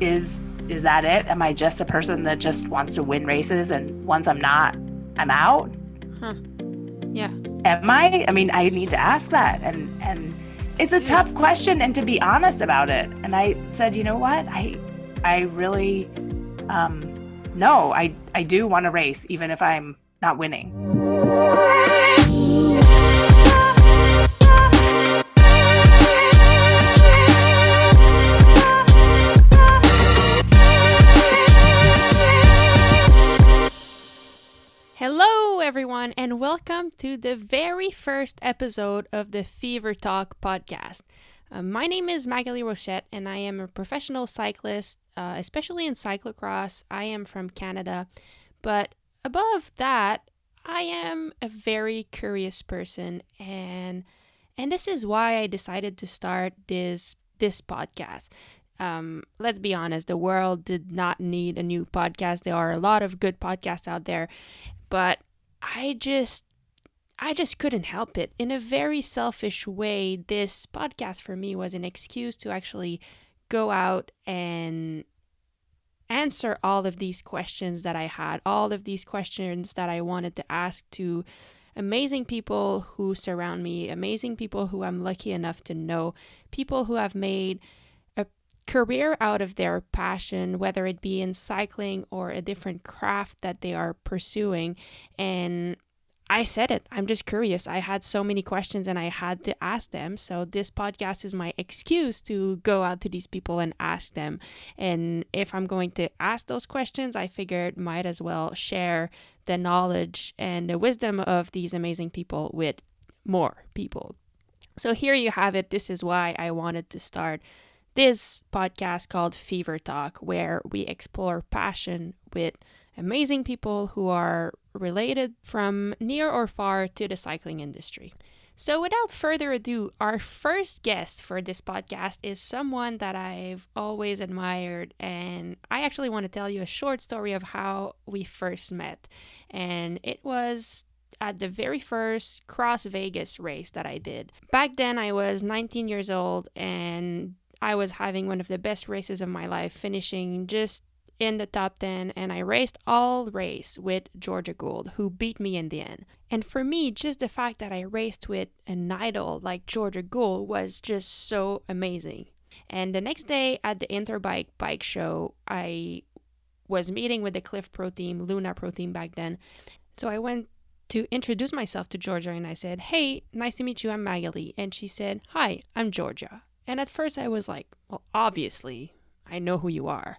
is is that it? Am I just a person that just wants to win races and once I'm not, I'm out? Huh. Yeah. Am I? I mean, I need to ask that and and it's a tough question and to be honest about it. And I said, you know what? I I really um no, I I do want to race even if I'm not winning. Welcome to the very first episode of the Fever Talk podcast. Uh, my name is Magali Rochette, and I am a professional cyclist, uh, especially in cyclocross. I am from Canada, but above that, I am a very curious person, and and this is why I decided to start this this podcast. Um, let's be honest, the world did not need a new podcast. There are a lot of good podcasts out there, but I just I just couldn't help it. In a very selfish way, this podcast for me was an excuse to actually go out and answer all of these questions that I had, all of these questions that I wanted to ask to amazing people who surround me, amazing people who I'm lucky enough to know, people who have made a career out of their passion, whether it be in cycling or a different craft that they are pursuing. And I said it. I'm just curious. I had so many questions and I had to ask them. So this podcast is my excuse to go out to these people and ask them. And if I'm going to ask those questions, I figured might as well share the knowledge and the wisdom of these amazing people with more people. So here you have it. This is why I wanted to start this podcast called Fever Talk, where we explore passion with amazing people who are related from near or far to the cycling industry. So, without further ado, our first guest for this podcast is someone that I've always admired, and I actually want to tell you a short story of how we first met. And it was at the very first Cross Vegas race that I did. Back then, I was 19 years old, and I was having one of the best races of my life, finishing just in the top 10 and I raced all race with Georgia Gould who beat me in the end. And for me just the fact that I raced with an idol like Georgia Gould was just so amazing. And the next day at the Interbike bike show I was meeting with the Clif Pro team, Luna Pro team back then. So I went to introduce myself to Georgia and I said, "Hey, nice to meet you. I'm Magali." And she said, "Hi, I'm Georgia." And at first I was like, well, obviously, I know who you are.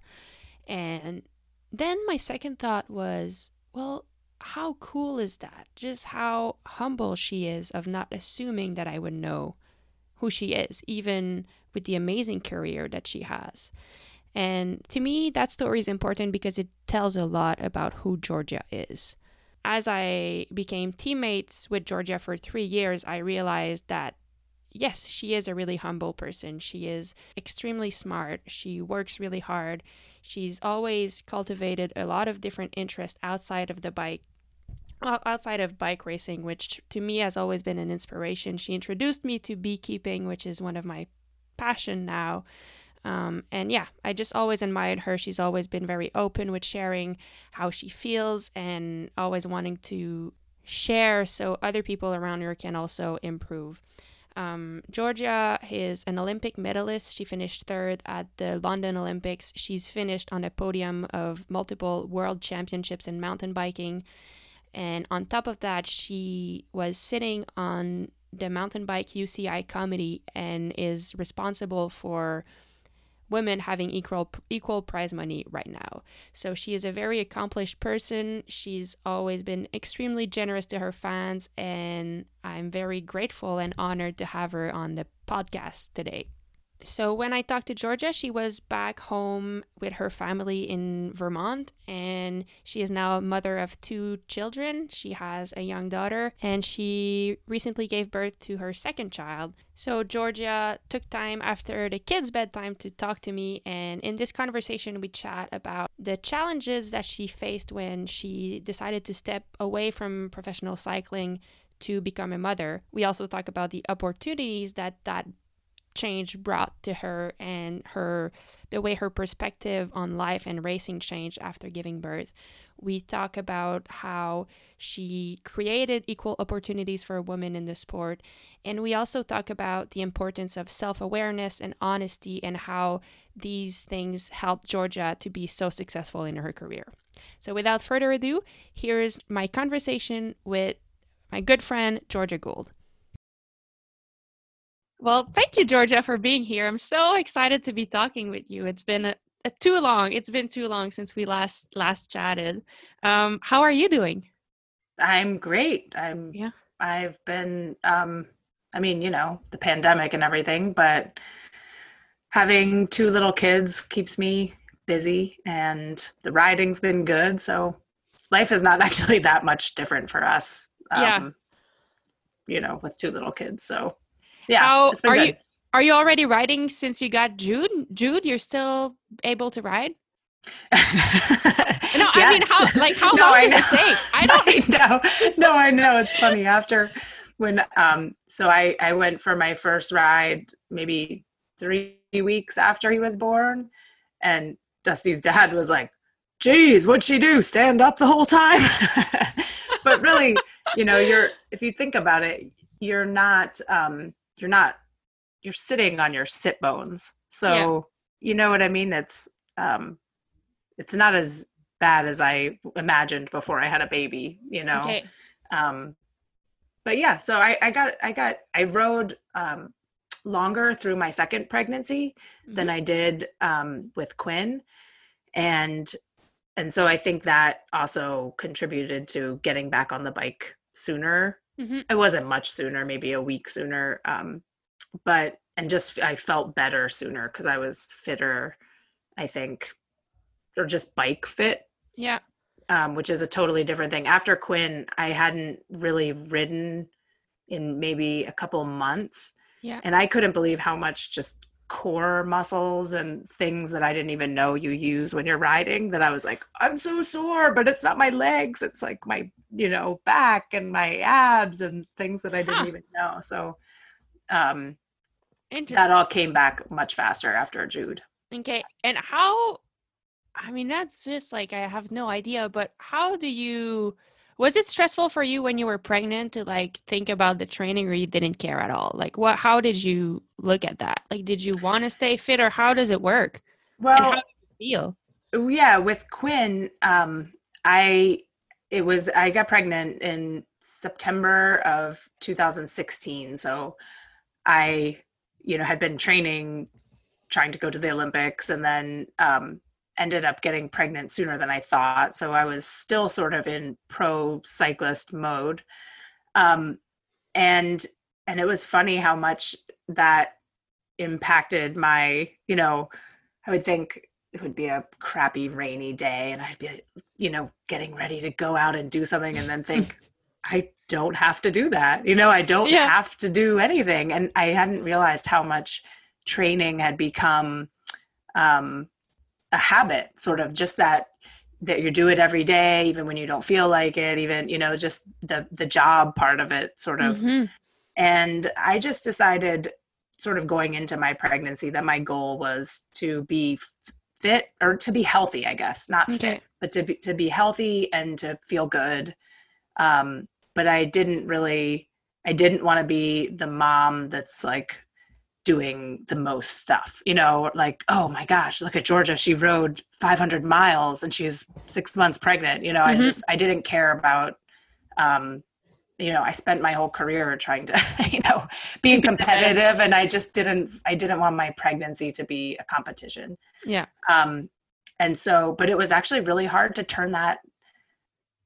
And then my second thought was, well, how cool is that? Just how humble she is of not assuming that I would know who she is, even with the amazing career that she has. And to me, that story is important because it tells a lot about who Georgia is. As I became teammates with Georgia for three years, I realized that yes, she is a really humble person. She is extremely smart. She works really hard. She's always cultivated a lot of different interests outside of the bike outside of bike racing, which to me has always been an inspiration. She introduced me to beekeeping, which is one of my passion now. Um, and yeah, I just always admired her. She's always been very open with sharing how she feels and always wanting to share so other people around her can also improve. Um, Georgia is an Olympic medalist. She finished third at the London Olympics. She's finished on a podium of multiple world championships in mountain biking. And on top of that, she was sitting on the mountain bike UCI committee and is responsible for women having equal equal prize money right now. So she is a very accomplished person. She's always been extremely generous to her fans and I'm very grateful and honored to have her on the podcast today. So when I talked to Georgia, she was back home with her family in Vermont and she is now a mother of two children. She has a young daughter and she recently gave birth to her second child. So Georgia took time after the kids' bedtime to talk to me and in this conversation we chat about the challenges that she faced when she decided to step away from professional cycling to become a mother. We also talk about the opportunities that that change brought to her and her the way her perspective on life and racing changed after giving birth. We talk about how she created equal opportunities for women in the sport. And we also talk about the importance of self awareness and honesty and how these things helped Georgia to be so successful in her career. So, without further ado, here's my conversation with my good friend, Georgia Gould. Well, thank you, Georgia, for being here. I'm so excited to be talking with you. It's been a, a too long. It's been too long since we last last chatted. Um, how are you doing? I'm great. I'm yeah. I've been um I mean, you know, the pandemic and everything, but having two little kids keeps me busy and the riding's been good, so life is not actually that much different for us. Um, yeah. you know, with two little kids. So yeah. How are good. you? Are you already riding since you got Jude? Jude, you're still able to ride? no, yes. I mean, how like how no, long I does it take? I don't I know. No, I know. It's funny. After when um, so I I went for my first ride maybe three weeks after he was born, and Dusty's dad was like, "Geez, what'd she do? Stand up the whole time?" but really, you know, you're if you think about it, you're not um you're not you're sitting on your sit bones so yeah. you know what i mean it's um it's not as bad as i imagined before i had a baby you know okay. um but yeah so i i got i got i rode um longer through my second pregnancy mm-hmm. than i did um with quinn and and so i think that also contributed to getting back on the bike sooner Mm-hmm. It wasn't much sooner, maybe a week sooner. Um, but and just I felt better sooner because I was fitter, I think, or just bike fit. Yeah. Um, which is a totally different thing. After Quinn, I hadn't really ridden in maybe a couple months. Yeah. And I couldn't believe how much just core muscles and things that I didn't even know you use when you're riding that I was like, I'm so sore, but it's not my legs. It's like my, you know, back and my abs and things that I didn't huh. even know. So um that all came back much faster after Jude. Okay. And how I mean that's just like I have no idea, but how do you was it stressful for you when you were pregnant to like think about the training or you didn't care at all? Like what how did you look at that? Like did you want to stay fit or how does it work? Well and how do you feel? Yeah with quinn um i it was i got pregnant in september of 2016 so i you know had been training trying to go to the olympics and then um ended up getting pregnant sooner than I thought. So I was still sort of in pro cyclist mode. Um, and and it was funny how much that impacted my, you know, I would think it would be a crappy rainy day and I'd be, you know, getting ready to go out and do something and then think, I don't have to do that. You know, I don't yeah. have to do anything. And I hadn't realized how much training had become um, a habit sort of just that that you do it every day even when you don't feel like it even you know just the the job part of it sort of mm-hmm. and i just decided sort of going into my pregnancy that my goal was to be fit or to be healthy i guess not okay. fit but to be to be healthy and to feel good um but i didn't really i didn't want to be the mom that's like doing the most stuff you know like oh my gosh look at georgia she rode 500 miles and she's six months pregnant you know mm-hmm. i just i didn't care about um you know i spent my whole career trying to you know being competitive and i just didn't i didn't want my pregnancy to be a competition yeah um and so but it was actually really hard to turn that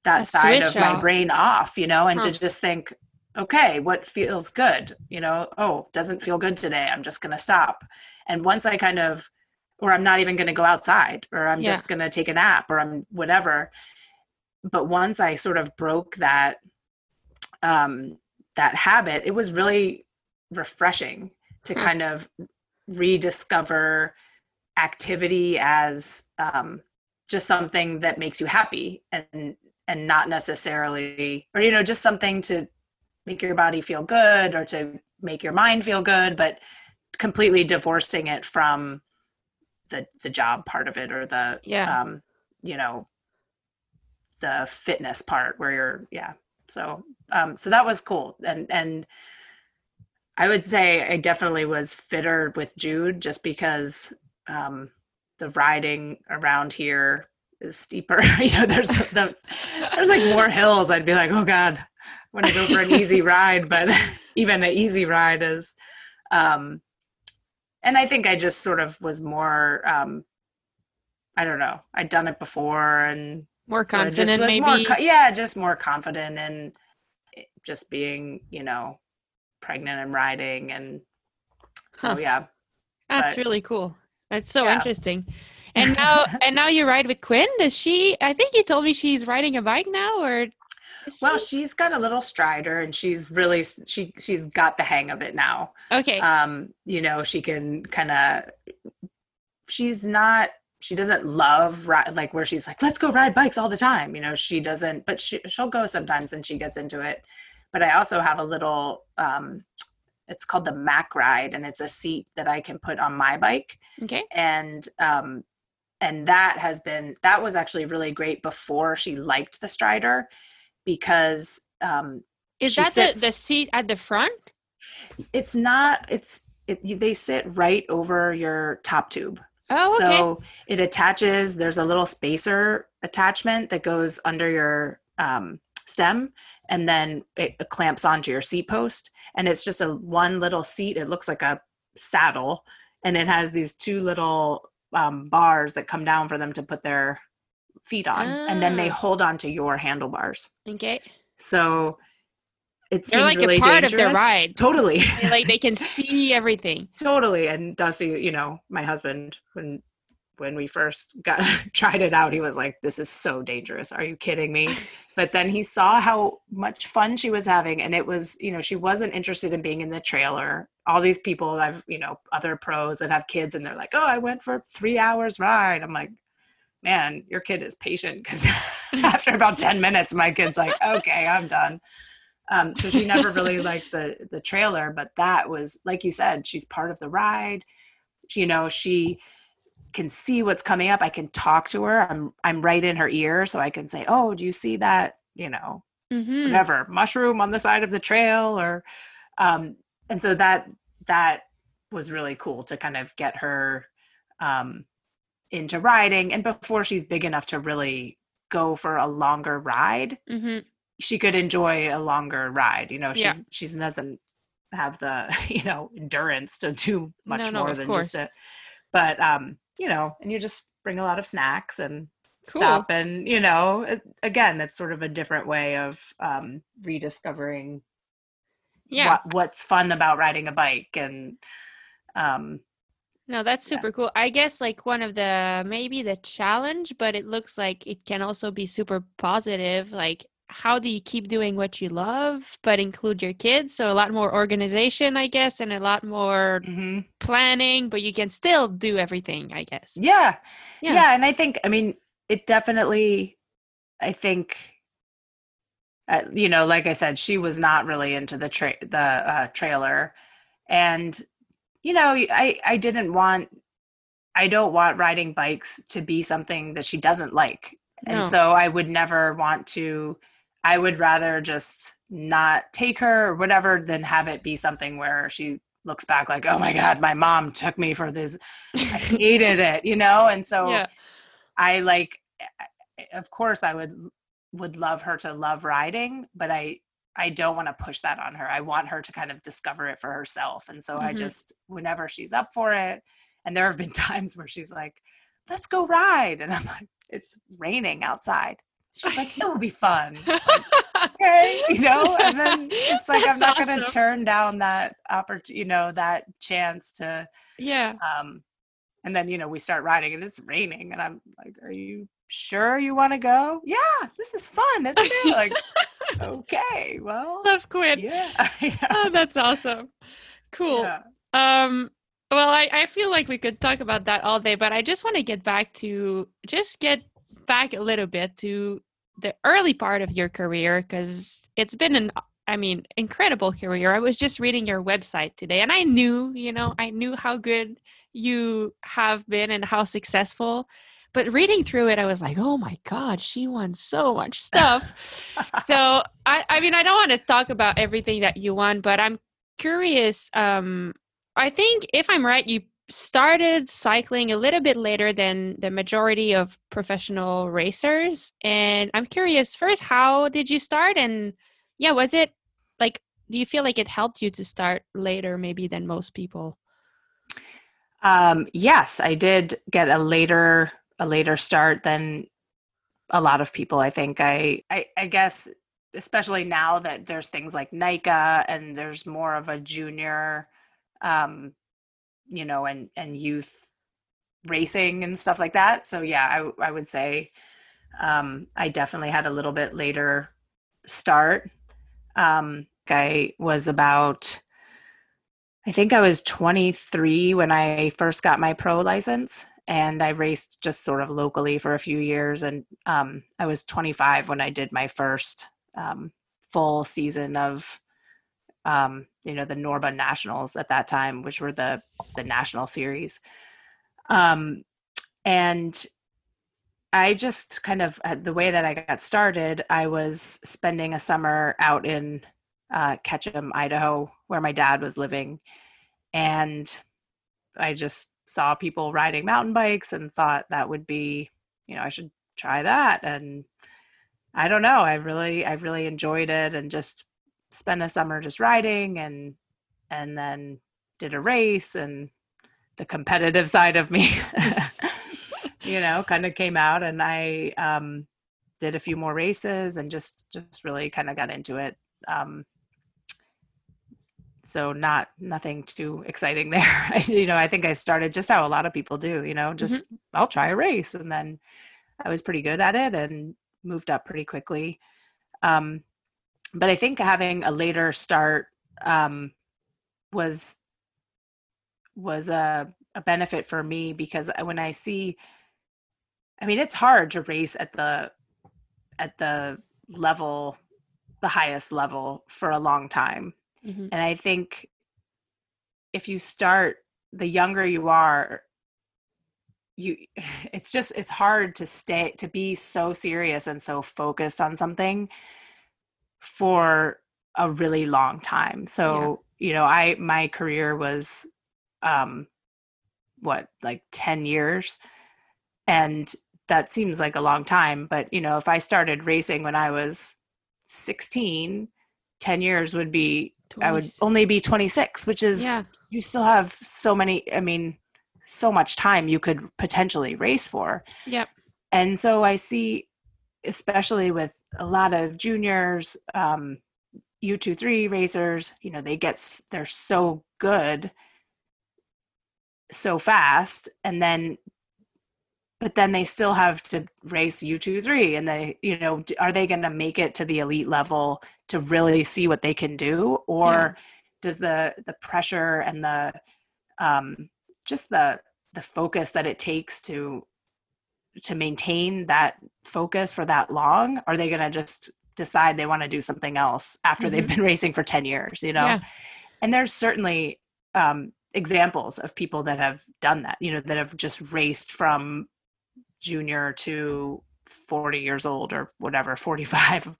that a side of my brain off you know and huh. to just think okay, what feels good? You know, oh, doesn't feel good today. I'm just going to stop. And once I kind of, or I'm not even going to go outside, or I'm yeah. just going to take a nap, or I'm whatever. But once I sort of broke that, um, that habit, it was really refreshing to hmm. kind of rediscover activity as um, just something that makes you happy and and not necessarily or you know just something to make your body feel good or to make your mind feel good but completely divorcing it from the the job part of it or the Yeah. um you know the fitness part where you're yeah. So um so that was cool. And and i would say i definitely was fitter with jude just because um the riding around here is steeper. You know there's the there's like more hills. I'd be like oh god want to go for an easy ride but even an easy ride is um and i think i just sort of was more um i don't know i'd done it before and More so confident, was maybe. more yeah just more confident in it- just being you know pregnant and riding and so Huh. yeah That's but- really cool. That's so Yeah. interesting. And now, and now you ride with Quinn. Does she? I think you told me she's riding a bike now, or? Well she- she's got a little strider and she's really she she's got the hang of it now. Okay. um you know she can kind of she's not she doesn't love ri- like where she's like let's go ride bikes all the time you know she doesn't but she, she'll go sometimes and she gets into it. But i also have a little um it's called the Mac Ride and it's a seat that i can put on my bike. Okay. and um and that has been that was actually really great before she liked the strider because um Is that sits- the, the seat at the front? it's not it's it, you, they sit right over your top tube Oh, okay. so it attaches there's a little spacer attachment that goes under your um, stem and then it clamps onto your seat post and it's just a one little seat it looks like a saddle and it has these two little um, bars that come down for them to put their feet on and then they Ah. hold on to your handlebars okay. so it They're seems like really a part dangerous. of the ride. totally They, like they can see everything. totally and dusty you know my husband when when we first got tried it out he was like this is so dangerous are you kidding me but then he saw how much fun she was having and it was you know she wasn't interested in being in the trailer all these people i've you know other pros that have kids and they're like oh i went for three hours ride i'm like man your kid is patient because after about 10 minutes my kid's like okay i'm done. Um, so she never really liked the the trailer but that was like you said she's part of the ride. You know she can see what's coming up. I can talk to her. I'm i'm right in her ear so i can say oh do you see that you know Mm-hmm. whatever mushroom on the side of the trail? Or um and so that that was really cool to kind of get her um into riding and before she's big enough to really go for a longer ride Mm-hmm. she could enjoy a longer ride you know she's Yeah. she doesn't have the you know endurance to do much No, no, more than course. just a but um you know and you just bring a lot of snacks and Cool. stop and you know it, again it's sort of a different way of um rediscovering Yeah. what, what's fun about riding a bike and um No, that's Yeah. super cool. I guess like one of the maybe the challenge, but it looks like it can also be super positive. Like, how do you keep doing what you love, but include your kids? So a lot more organization, I guess, and a lot more mhm. planning, but you can still do everything, I guess. yeah Yeah. yeah and i think i mean it definitely i think uh, you know like i said she was not really into the tra- the uh, trailer and you know i i didn't want i don't want riding bikes to be something that she doesn't like. And so i would never want to i would rather just not take her or whatever than have it be something where she looks back like oh my god my mom took me for this. I hated it you know? And so yeah. I like of course I would would love her to love riding, but I I don't want to push that on her. I want her to kind of discover it for herself. And so I Mhm. just whenever she's up for it, and there have been times where she's like, "Let's go ride." And I'm like, "It's raining outside." She's like, "It will be fun." okay, you know, and then it's like I'm not going to turn down that opportunity, you know, that chance to yeah. um, and then you know we start riding and it's raining, and I'm like, "Are you sure you want to go?" Yeah, this is fun, isn't it? Like, okay, well, Love Quinn. yeah, Oh, that's awesome. Cool. Yeah. Um, well, I, I feel like we could talk about that all day, but I just want to get back to just get back a little bit to the early part of your career because it's been an I mean, incredible career. I was just reading your website today and I knew, you know, I knew how good you have been and how successful. But reading through it, I was like, oh my God, she won so much stuff. so, I, I mean, I don't want to talk about everything that you won, but I'm curious. Um, I think if I'm right, you started cycling a little bit later than the majority of professional racers. And I'm curious first, how did you start? And yeah, was it like, do you feel like it helped you to start later maybe than most people? Um, yes, I did get a later a later start than a lot of people. I think I, I I guess especially now that there's things like NICA and there's more of a junior um, you know, and and youth racing and stuff like that. So yeah, I I would say um, I definitely had a little bit later start. Um, I was about, I think I was 23 when I first got my pro license, and I raced just sort of locally for a few years. And um, I was 25 when I did my first um, full season of um, you know the Norba Nationals at that time, which were the the national series. Um, and I just kind of uh, the way that I got started, I was spending a summer out in uh, Ketchum, Idaho, where my dad was living, and I just saw people riding mountain bikes and thought that would be, you know, I should try that. And I don't know, I really, I really enjoyed it, and just spent a summer just riding and and then did a race and the competitive side of me you know kind of came out and i um did a few more races and just just really kind of got into it um so not nothing too exciting there. I, you know i think i started just how a lot of people do you know just mm-hmm. i'll try a race and then i was pretty good at it and moved up pretty quickly. Um but I think having a later start um, was was a, a benefit for me because when I see, I mean, it's hard to race at the at the level, the highest level for a long time, mm-hmm. and I think if you start the younger you are you it's just it's hard to stay to be so serious and so focused on something for a really long time. So, yeah. you know, I my career was um what, like 10 years. And that seems like a long time, but you know, if I started racing when I was 16, 10 years would be 20. I would only be 26, which is yeah. you still have so many I mean, so much time you could potentially race for. Yep. And so I see especially with a lot of juniors, um, U23 racers, you know, they get, they're so good so fast. And then, but then they still have to race U23 and they, you know, are they going to make it to the elite level to really see what they can do? Or yeah. does the, the pressure and the, um, just the, the focus that it takes to to maintain that focus for that long? Are they going to just decide they want to do something else after mm-hmm. they've been racing for 10 years, you know? Yeah. And there's certainly um, examples of people that have done that, you know, that have just raced from junior to 40 years old or whatever, 45.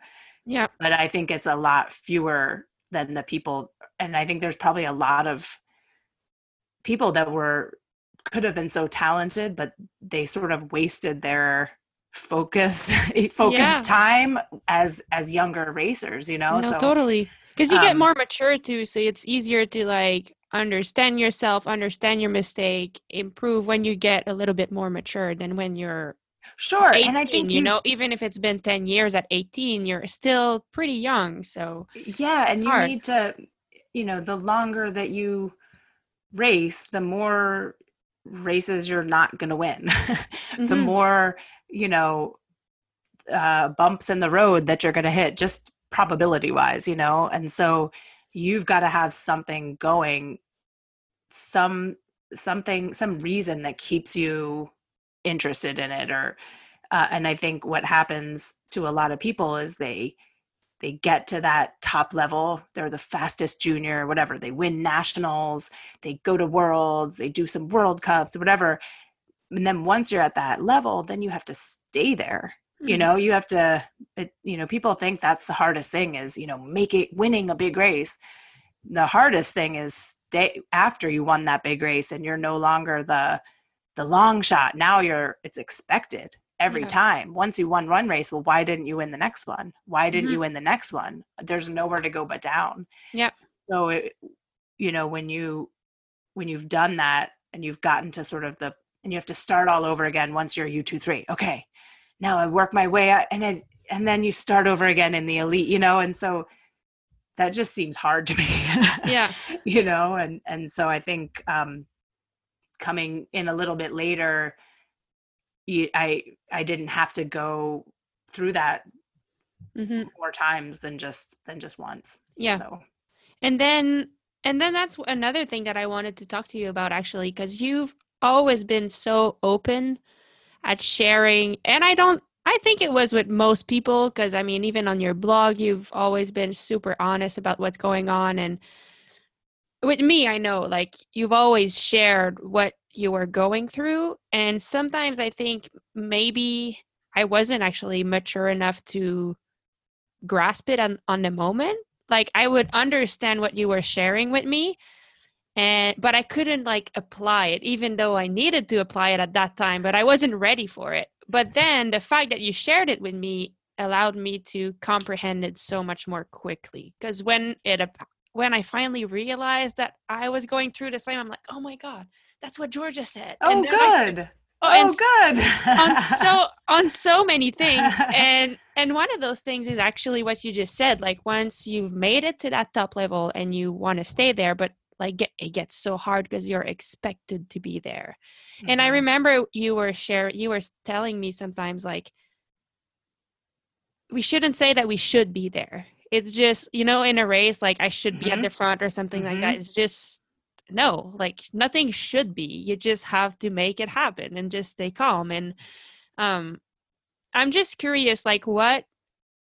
Yeah. But I think it's a lot fewer than the people. And I think there's probably a lot of people that were could have been so talented, but they sort of wasted their focus focus yeah. time as as younger racers you know no, so totally because you um, get more mature too so it's easier to like understand yourself understand your mistake improve when you get a little bit more mature than when you're sure 18, and i think you, you, know even if it's been 10 years at 18 you're still pretty young so yeah and you hard. need to you know the longer that you race the more races you're not going to win mm-hmm. the more you know uh, bumps in the road that you're going to hit just probability wise you know and so you've got to have something going some something some reason that keeps you interested in it or uh, and i think what happens to a lot of people is they they get to that top level they're the fastest junior whatever they win nationals they go to worlds they do some world cups whatever and then once you're at that level then you have to stay there mm-hmm. you know you have to it, you know people think that's the hardest thing is you know make it winning a big race the hardest thing is day after you won that big race and you're no longer the the long shot now you're it's expected every yeah. time. Once you won one race well why didn't you win the next one? Why didn't mm-hmm. you win the next one? There's nowhere to go but down. Yeah so it, you know when you when you've done that and you've gotten to sort of the and you have to start all over again once you're u23 okay now i work my way out and then and then you start over again in the elite you know? And so that just seems hard to me yeah. you know? And and so i think um coming in a little bit later you, I I didn't have to go through that mm-hmm. more times than just than just once. Yeah. So, and then and then that's another thing that I wanted to talk to you about actually, because you've always been so open at sharing, and I don't. I think it was with most people because I mean, even on your blog, you've always been super honest about what's going on, and with me, I know like you've always shared what you were going through. And sometimes I think maybe I wasn't actually mature enough to grasp it on, on the moment. Like I would understand what you were sharing with me and but I couldn't like apply it even though I needed to apply it at that time but I wasn't ready for it. But then the fact that you shared it with me allowed me to comprehend it so much more quickly because when it when I finally realized that I was going through the same I'm like, "Oh my god, that's what Georgia said. Oh, good. I, oh, oh good. on so on so many things, and and one of those things is actually what you just said. Like once you've made it to that top level and you want to stay there, but like get, it gets so hard because you're expected to be there. Mm-hmm. And I mm-hmm. remember you were sharing, you were telling me sometimes like we shouldn't say that we should be there. It's just you know in a race like I should be mm-hmm. at the front or something mm-hmm. like that. Mm-hmm. It's just no like nothing should be you just have to make it happen and just stay calm and um i'm just curious like what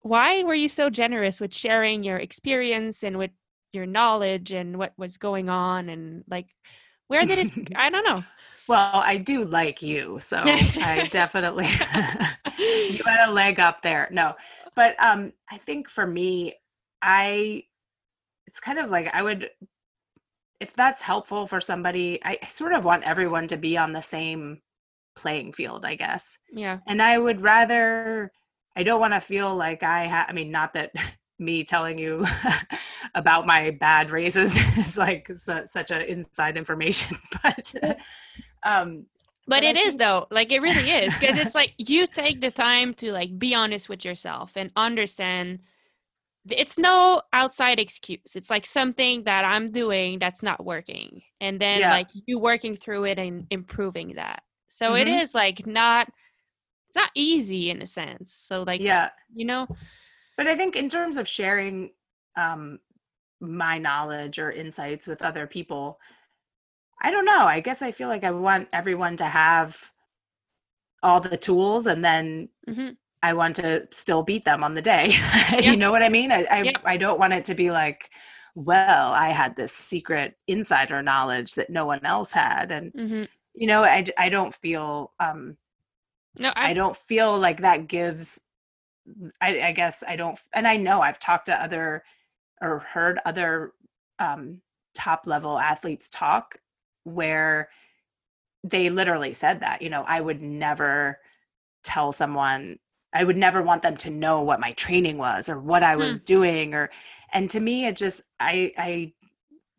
why were you so generous with sharing your experience and with your knowledge and what was going on and like where did it i don't know well i do like you so i definitely you had a leg up there no but um i think for me i it's kind of like i would if that's helpful for somebody, I, I sort of want everyone to be on the same playing field, I guess. Yeah. And I would rather, I don't want to feel like I have, I mean, not that me telling you about my bad races is like su- such a inside information, but, um, but, but it is though. Like it really is because it's like you take the time to like be honest with yourself and understand it's no outside excuse. It's like something that i'm doing that's not working and then yeah. like you working through it and improving that. So mm-hmm. it is like not it's not easy in a sense. So like yeah. you know? But i think in terms of sharing um my knowledge or insights with other people i don't know i guess i feel like i want everyone to have all the tools and then mm-hmm. I want to still beat them on the day. you know what I mean? I I, I don't want it to be like, well, I had this secret insider knowledge that no one else had, and mm-hmm. you know, I I don't feel um, no, I, I don't feel like that gives. I, I guess I don't, and I know I've talked to other or heard other um, top level athletes talk where they literally said that you know i would never tell someone I would never want them to know what my training was or what I was mm. doing or and to me it just I I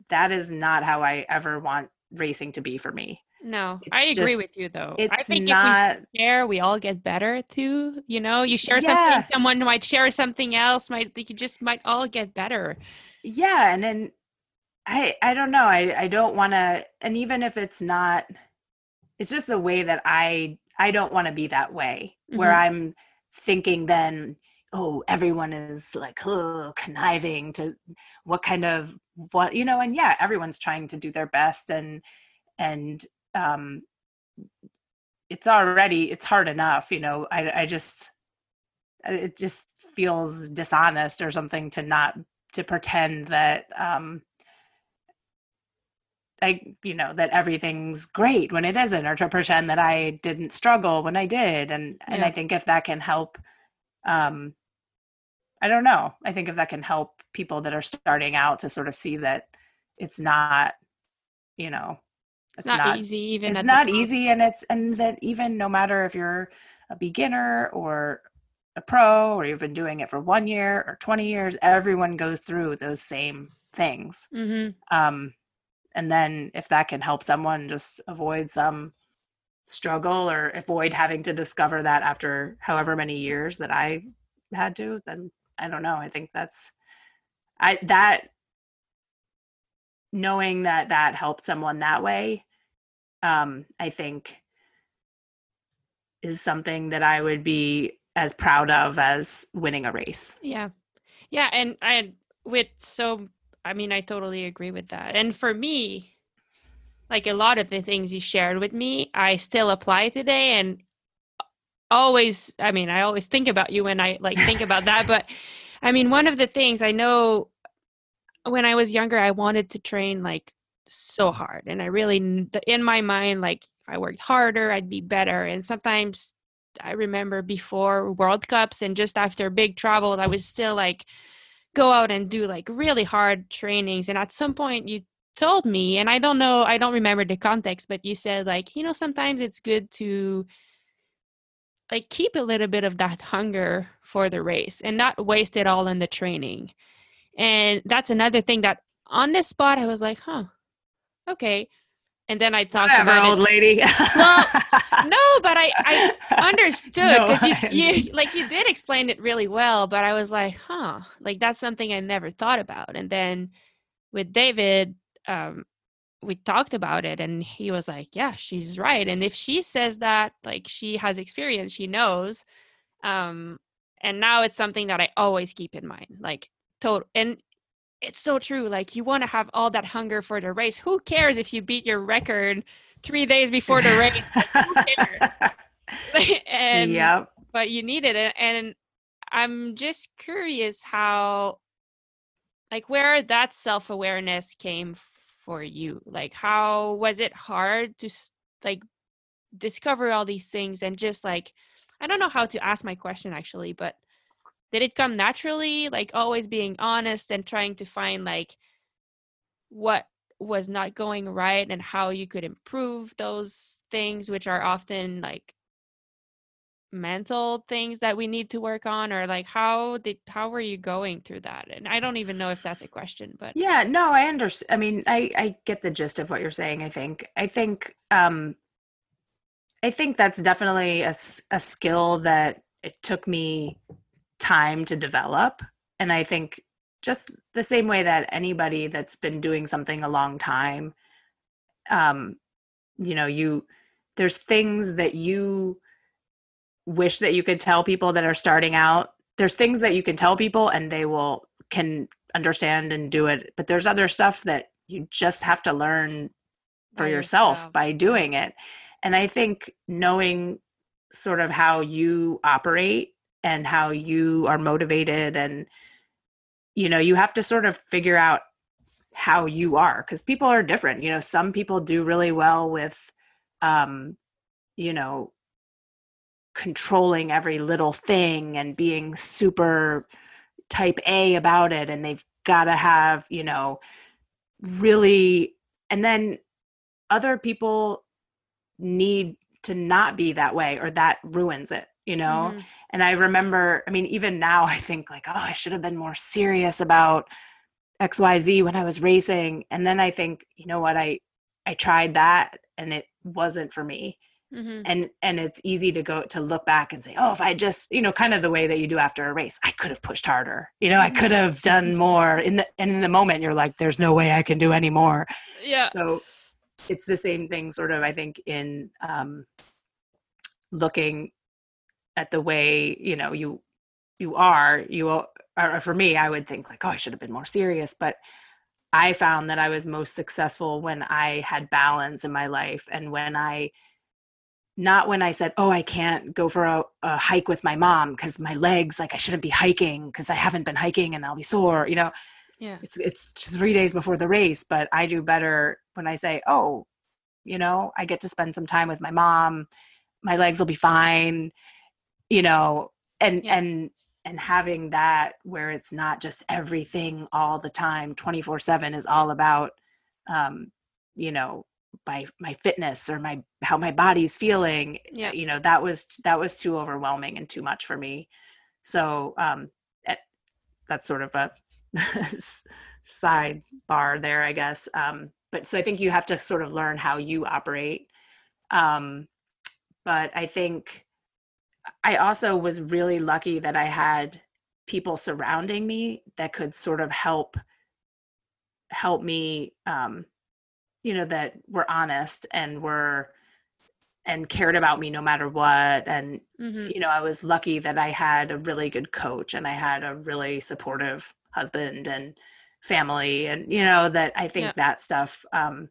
that is not how I ever want racing to be for me. No, it's I agree just, with you though. I think not, if we share, we all get better too. You know, you share yeah. something, someone might share something else. Might you just might all get better. Yeah, and then I I don't know. I I don't want to, and even if it's not, it's just the way that I I don't want to be that way mm-hmm. where I'm thinking then oh everyone is like oh conniving to what kind of what you know and yeah everyone's trying to do their best and and um it's already it's hard enough you know i i just it just feels dishonest or something to not to pretend that um I, you know, that everything's great when it isn't, or to pretend that I didn't struggle when I did. And and I think if that can help, um, I don't know. I think if that can help people that are starting out to sort of see that it's not, you know, it's not, not easy. Even it's not easy, and it's and that even no matter if you're a beginner or a pro or you've been doing it for one year or 20 years everyone goes through those same things mm-hmm. um, and then if that can help someone just avoid some struggle or avoid having to discover that after however many years that I had to, then I don't know. I think that's I that knowing that that helped someone that way um I think is something that I would be as proud of as winning a race. Yeah. Yeah, and I with so I mean, I totally agree with that. And for me, like a lot of the things you shared with me, I still apply today and always, I mean, I always think about you when I like think about that. But I mean, one of the things I know when I was younger, I wanted to train like so hard. And I really, in my mind, like if I worked harder, I'd be better. And sometimes I remember before World Cups and just after big travel, I was still like, go out and do like really hard trainings and at some point you told me and i don't know i don't remember the context but you said like you know sometimes it's good to like keep a little bit of that hunger for the race and not waste it all in the training. And that's another thing that on the spot i was like huh okay and then I talked Whatever, about old it. lady. well, no, but I, I understood because no, you, you like you did explain it really well. But I was like, huh, like that's something I never thought about. And then with David, um, we talked about it, and he was like, yeah, she's right. And if she says that, like she has experience, she knows. Um, and now it's something that I always keep in mind, like total. And it's so true. Like you want to have all that hunger for the race. Who cares if you beat your record three days before the race? Like, and yep. but you need it. And I'm just curious how like where that self-awareness came for you. Like how was it hard to like discover all these things and just like I don't know how to ask my question actually, but did it come naturally like always being honest and trying to find like what was not going right and how you could improve those things which are often like mental things that we need to work on? Or like how did how were you going through that? And i don't even know if that's a question but yeah no i understand i mean i i get the gist of what you're saying i think. I think um i think that's definitely a, a skill that it took me time to develop. And I think just the same way that anybody that's been doing something a long time, um, you know, you there's things that you wish that you could tell people that are starting out. There's things that you can tell people and they will can understand and do it, but there's other stuff that you just have to learn for by yourself, yourself by doing it. And I think knowing sort of how you operate and how you are motivated and you know you have to sort of figure out how you are because people are different you know some people do really well with um you know controlling every little thing and being super type A about it and they've got to have you know really and then other people need to not be that way or that ruins it you know? Mm-hmm. and i remember i mean even now i think like oh i should have been more serious about xyz when i was racing. And then i think you know what? I i tried that and it wasn't for me. Mm-hmm. and and it's easy to go to look back and say oh if i just you know kind of the way that you do after a race i could have pushed harder. You know mm-hmm. i could have done more. In the and in the moment you're like there's no way i can do any more. Yeah. So it's the same thing sort of i think in um looking at the way you know you you are you are for me i would think like oh i should have been more serious but i found that i was most successful when i had balance in my life and when i not when I said, "Oh, I can't go for a, a hike with my mom because my legs like I shouldn't be hiking because I haven't been hiking and I'll be sore." You know, yeah, it's it's three days before the race, but I do better when I say, "Oh, you know, I get to spend some time with my mom. My legs will be fine." You know, and Yeah. and and having that where it's not just everything all the time, twenty four seven is all about, um, you know, my my fitness or my how my body's feeling Yeah. you know that was that was too overwhelming and too much for me so um it, that's sort of a sidebar there i guess um but so i think you have to sort of learn how you operate um but i think i also was really lucky that i had people surrounding me that could sort of help help me um you know that were honest and were and cared about me no matter what and hmm you know i was lucky that i had a really good coach and i had a really supportive husband and family and you know that i think Yeah. that stuff um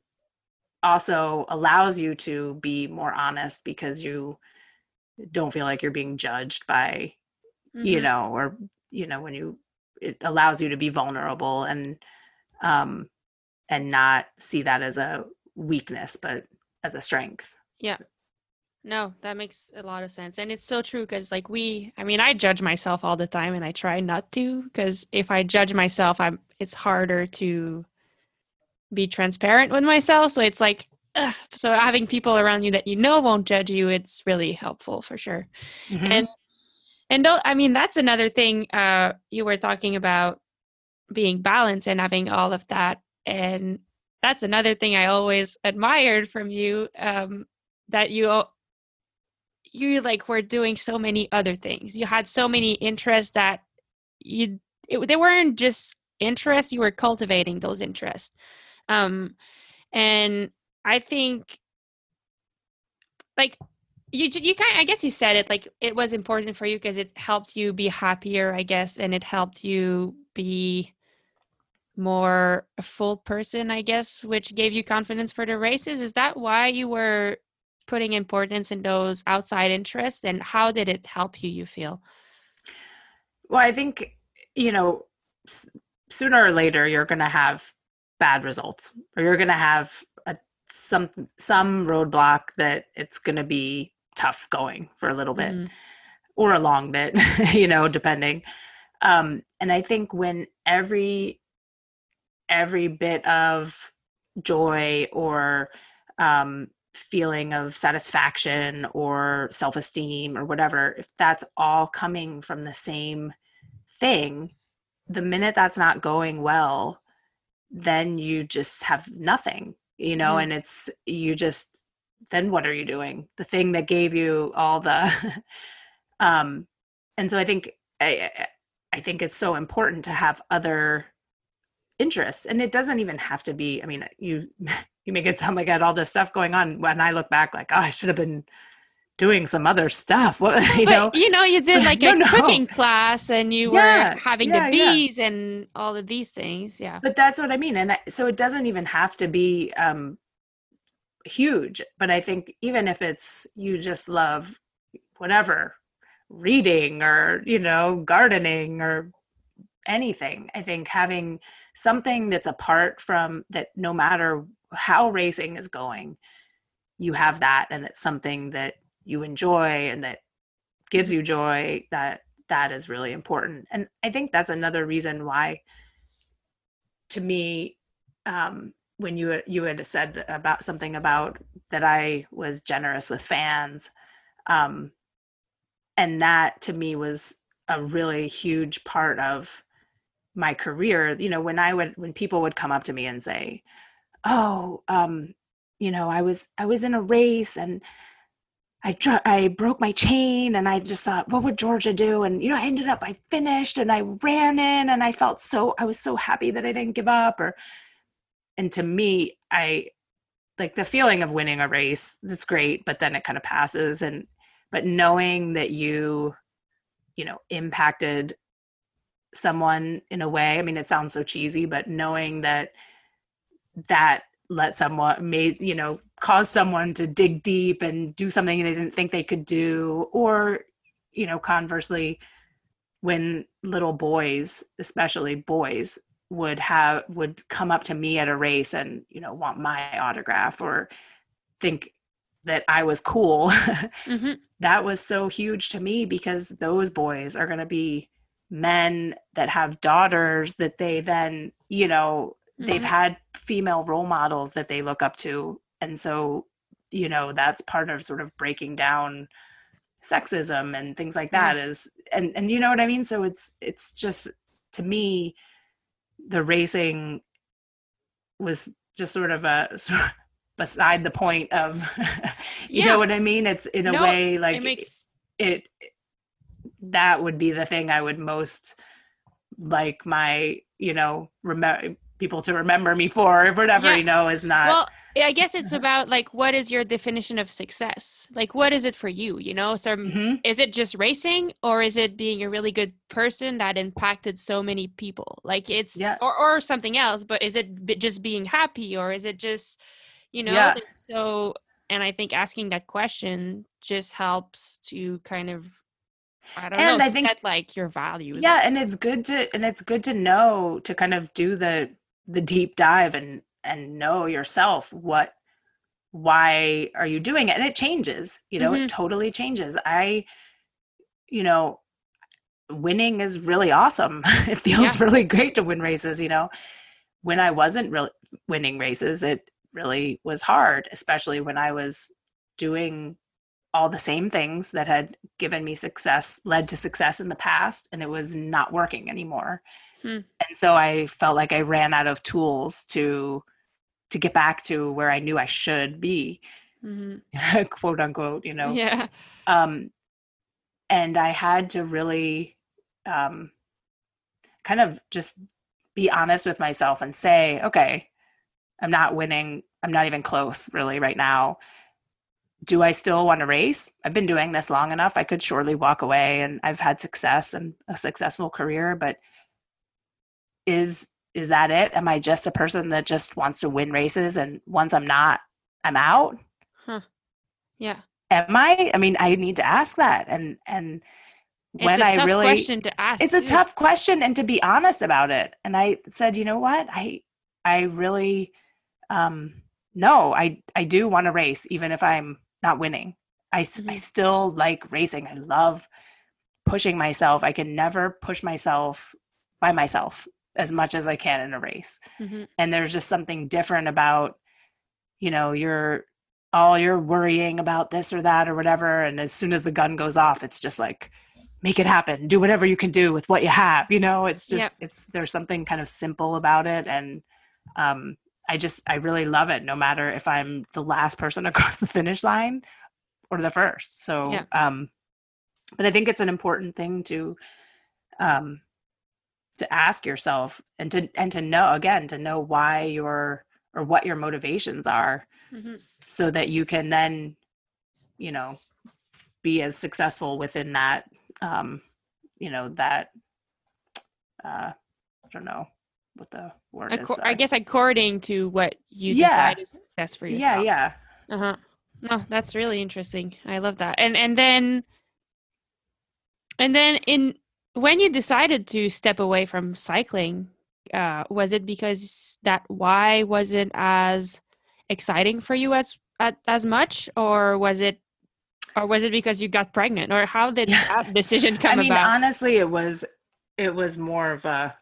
also allows you to be more honest because you don't feel like you're being judged by you Mhm. know or you know when you it allows you to be vulnerable and um and not see that as a weakness but as a strength Yeah. No, that makes a lot of sense. And it's so true because, like, we, I mean, I judge myself all the time and I try not to because if I judge myself, I'm, it's harder to be transparent with myself. So it's like, ugh. so having people around you that you know won't judge you, it's really helpful for sure. Mhm. And, and don't, I mean, that's another thing uh, you were talking about being balanced and having all of that. And that's another thing I always admired from you um, that you you like were doing so many other things. You had so many interests that you it, they weren't just interests. You were cultivating those interests, um, and I think like you you kind I guess you said it like it was important for you because it helped you be happier, I guess, and it helped you be more a full person, I guess, which gave you confidence for the races. Is that why you were putting importance in those outside interests and how did it help you, you feel? well i think you know sooner or later you're going to have bad results or you're going to have some some roadblock that it's going to be tough going for a little bit Mhm. or a long bit you know depending um and i think when every every bit of joy or um feeling of satisfaction or self-esteem or whatever if that's all coming from the same thing the minute that's not going well then you just have nothing you know Mhm. and it's you just then what are you doing the thing that gave you all the um and so i think i I- i think it's so important to have other interests and it doesn't even have to be i mean you you make it sound like i had all this stuff going on when i look back like oh i should have been doing some other stuff what you but know you know, you did like No, a no. cooking class and you Yeah, were having yeah, the yeah. bees and all of these things. Yeah. but that's what i mean and I, so it doesn't even have to be um huge but i think even if it's you just love whatever reading or you know gardening or anything i think having something that's apart from that no matter how racing is going you have that and it's something that you enjoy and that gives you joy that that is really important. And i think that's another reason why to me um when you you had said about something about that i was generous with fans um and that to me was a really huge part of my career. You know when i would when people would come up to me and say oh um you know i was i was in a race and I I broke my chain and I just thought, what would Georgia do? And you know, I ended up I finished and I ran in and I felt so I was so happy that I didn't give up. Or and to me, I like the feeling of winning a race. That's great, but then it kind of passes. And but knowing that you, you know, impacted someone in a way. I mean, it sounds so cheesy, but knowing that that let someone made you know cause someone to dig deep and do something they didn't think they could do or you know conversely when little boys especially boys would have would come up to me at a race and you know want my autograph or think that I was cool. mm-hmm. That was so huge to me because those boys are going to be men that have daughters that they then, you know, mm-hmm. they've had female role models that they look up to. And so, you know, that's part of sort of breaking down sexism and things like that mm-hmm. is and and you know what I mean? So it's it's just to me the racing was just sort of a sort of beside the point of you yeah. know what I mean? It's in a no, way like it, makes... it that would be the thing I would most like my, you know, remember people to remember me for or whatever yeah. you know is not well i guess it's about like what is your definition of success like what is it for you you know so mm-hmm. is it just racing or is it being a really good person that impacted so many people like it's yeah. or, or something else but is it just being happy or is it just you know yeah. so and i think asking that question just helps to kind of I don't and know, I think, set like your values. Yeah, and it's good to and it's good to know to kind of do the the deep dive and and know yourself what why are you doing it and it changes you know mm-hmm. it totally changes i you know winning is really awesome it feels yeah. really great to win races you know when i wasn't really winning races it really was hard, especially when I was doing all the same things that had given me success, led to success in the past, and it was not working anymore. Hmm. And so I felt like I ran out of tools to to get back to where I knew I should be, mm-hmm. quote unquote, you know. Yeah. Um, and I had to really um, kind of just be honest with myself and say, okay, I'm not winning. I'm not even close really right now. Do I still want to race? I've been doing this long enough. I could surely walk away and I've had success and a successful career, but is is that it? Am I just a person that just wants to win races and once I'm not, I'm out? Huh. Yeah. Am I? I mean, I need to ask that and and when I really question to ask. It's a tough question and to be honest about it. And I said, you know what? I I really um, no, I I do want to race even if I'm not winning. I mm-hmm. I still like racing. I love pushing myself. I can never push myself by myself as much as I can in a race. Mm-hmm. And there's just something different about you know, you're all you're worrying about this or that or whatever and as soon as the gun goes off it's just like make it happen do whatever you can do with what you have you know it's just yep. it's there's something kind of simple about it and um I just I really love it no matter if I'm the last person across the finish line or the first. So yeah. um but I think it's an important thing to um to ask yourself and to and to know again to know why your or what your motivations are mm-hmm. so that you can then you know be as successful within that um you know that uh I don't know what the word is. I guess according to what you yeah. decide is best for yourself. Yeah, yeah. Uh huh. No, that's really interesting. I love that. And and then and then in when you decided to step away from cycling, uh, was it because that why wasn't as exciting for you as as much, or was it or was it because you got pregnant or how did that decision come I mean, about? honestly, it was it was more of a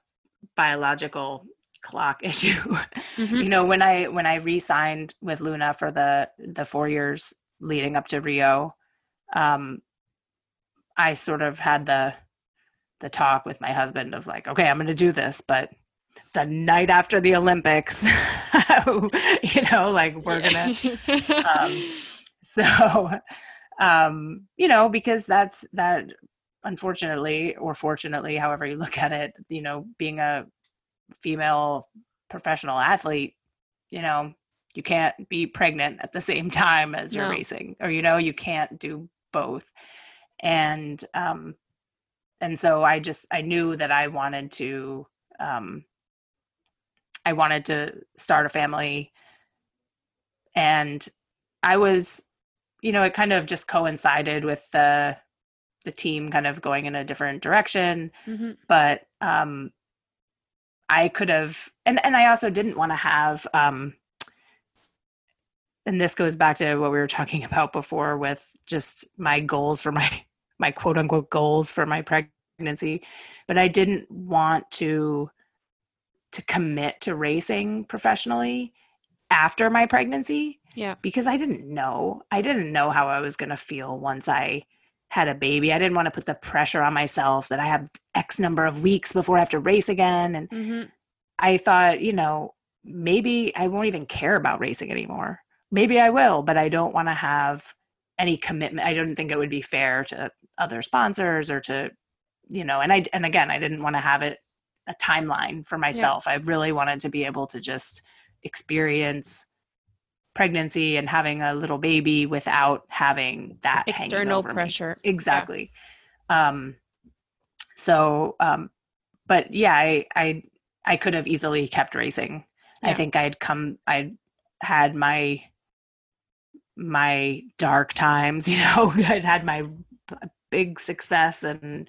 biological clock issue. Mm-hmm. you know, when I when I re-signed with Luna for the the four years leading up to Rio, um, I sort of had the the talk with my husband of like, okay, I'm going to do this, but the night after the Olympics, you know, like we're gonna. um, so, um, you know, because that's that unfortunately or fortunately however you look at it you know being a female professional athlete you know you can't be pregnant at the same time as you're racing or you know you can't do both and um and so i just i knew that i wanted to um i wanted to start a family and I was, you know, it kind of just coincided with the the team kind of going in a different direction. Mm-hmm. But um, I could have, and and I also didn't want to have. Um, and this goes back to what we were talking about before with just my goals for my my quote unquote goals for my pregnancy but i didn't want to to commit to racing professionally after my pregnancy Yeah. because I didn't know. I didn't know how I was going to feel once I had a baby. I didn't want to put the pressure on myself that I have X number of weeks before I have to race again. And Mm-hmm. I thought, you know, maybe I won't even care about racing anymore. Maybe I will, but I don't want to have any commitment. I don't think it would be fair to other sponsors or to, you know, and I, and again, I didn't want to have it a timeline for myself. I really wanted to be able to just experience pregnancy and having a little baby without having that External over me. pressure. exactly um so um but yeah i i i could have easily kept racing i think i'd come i had my my dark times you know i'd had my big success and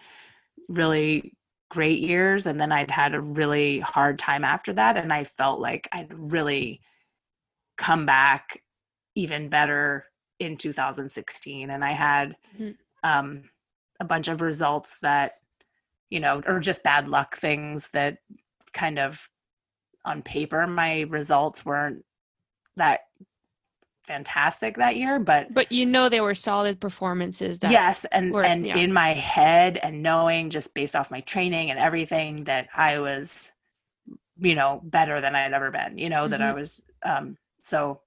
really great years and then i'd had a really hard time after that and i felt like i'd really come back even better in 2016 and i had Mhm. um, a bunch of results that you know or just bad luck things that kind of on paper my results weren't that fantastic that year but But you know they were solid performances. That, yes and were- and yeah. in my head and knowing just based off my training and everything that i was you know better than i had ever been you know that i Mhm. was um so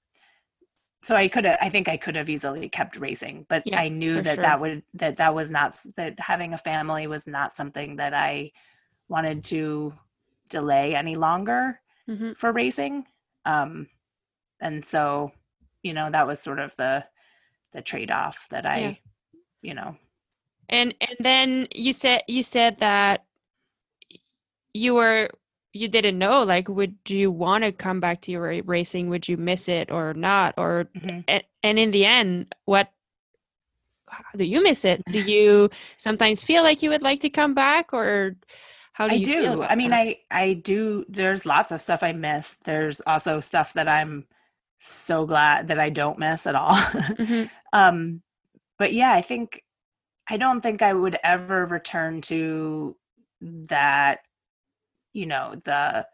so i could have i think i could have easily kept racing but Yeah, i knew that sure. that would that that was not that having a family was not something that i wanted to delay any longer Mhm. for racing um and so you know that was sort of the the trade-off that i Yeah. you know And and then you said you said that you were you didn't know like would do you want to come back to your racing would you miss it or not or Mhm. and, and in the end what do you miss it do you sometimes feel like you would like to come back or how do I do. I mean, that? I I do. There's lots of stuff I miss. There's also stuff that I'm so glad that I don't miss at all. Mhm. um, but yeah, I think I don't think I would ever return to that. You know, the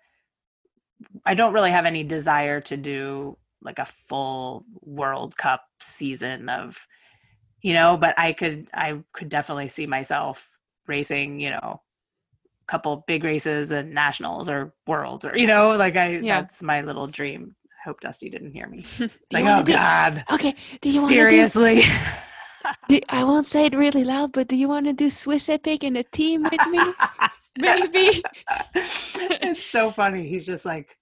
I don't really have any desire to do like a full World Cup season of, you know. But I could I could definitely see myself racing. You know, a couple big races and nationals or worlds or you know like i Yeah. that's my little dream hope dusty didn't hear me. It's like oh do- god. Okay do you seriously. Do, i won't say it really loud but do you want to do swiss epic in a team with me? Maybe. it's so funny. He's just like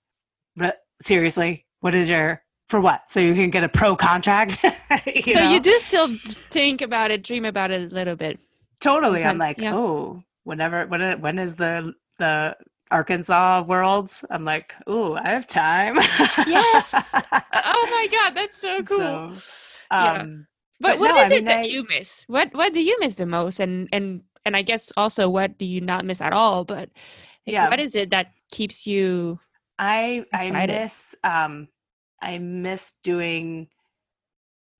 "Re- seriously what is your for what? So you can get a pro contract? You so know? you do still think about it dream about it a little bit. Totally. I'm like yeah. oh whenever when when is the the arkansas worlds i'm like oh i have time Yes. oh my god that's so cool So, Yeah. um, But But what is no, I it mean, that I- you miss? What what do you miss the most? And and and I guess also what do you not miss at all? But like, Yeah. what is it that keeps you? I I miss um I miss doing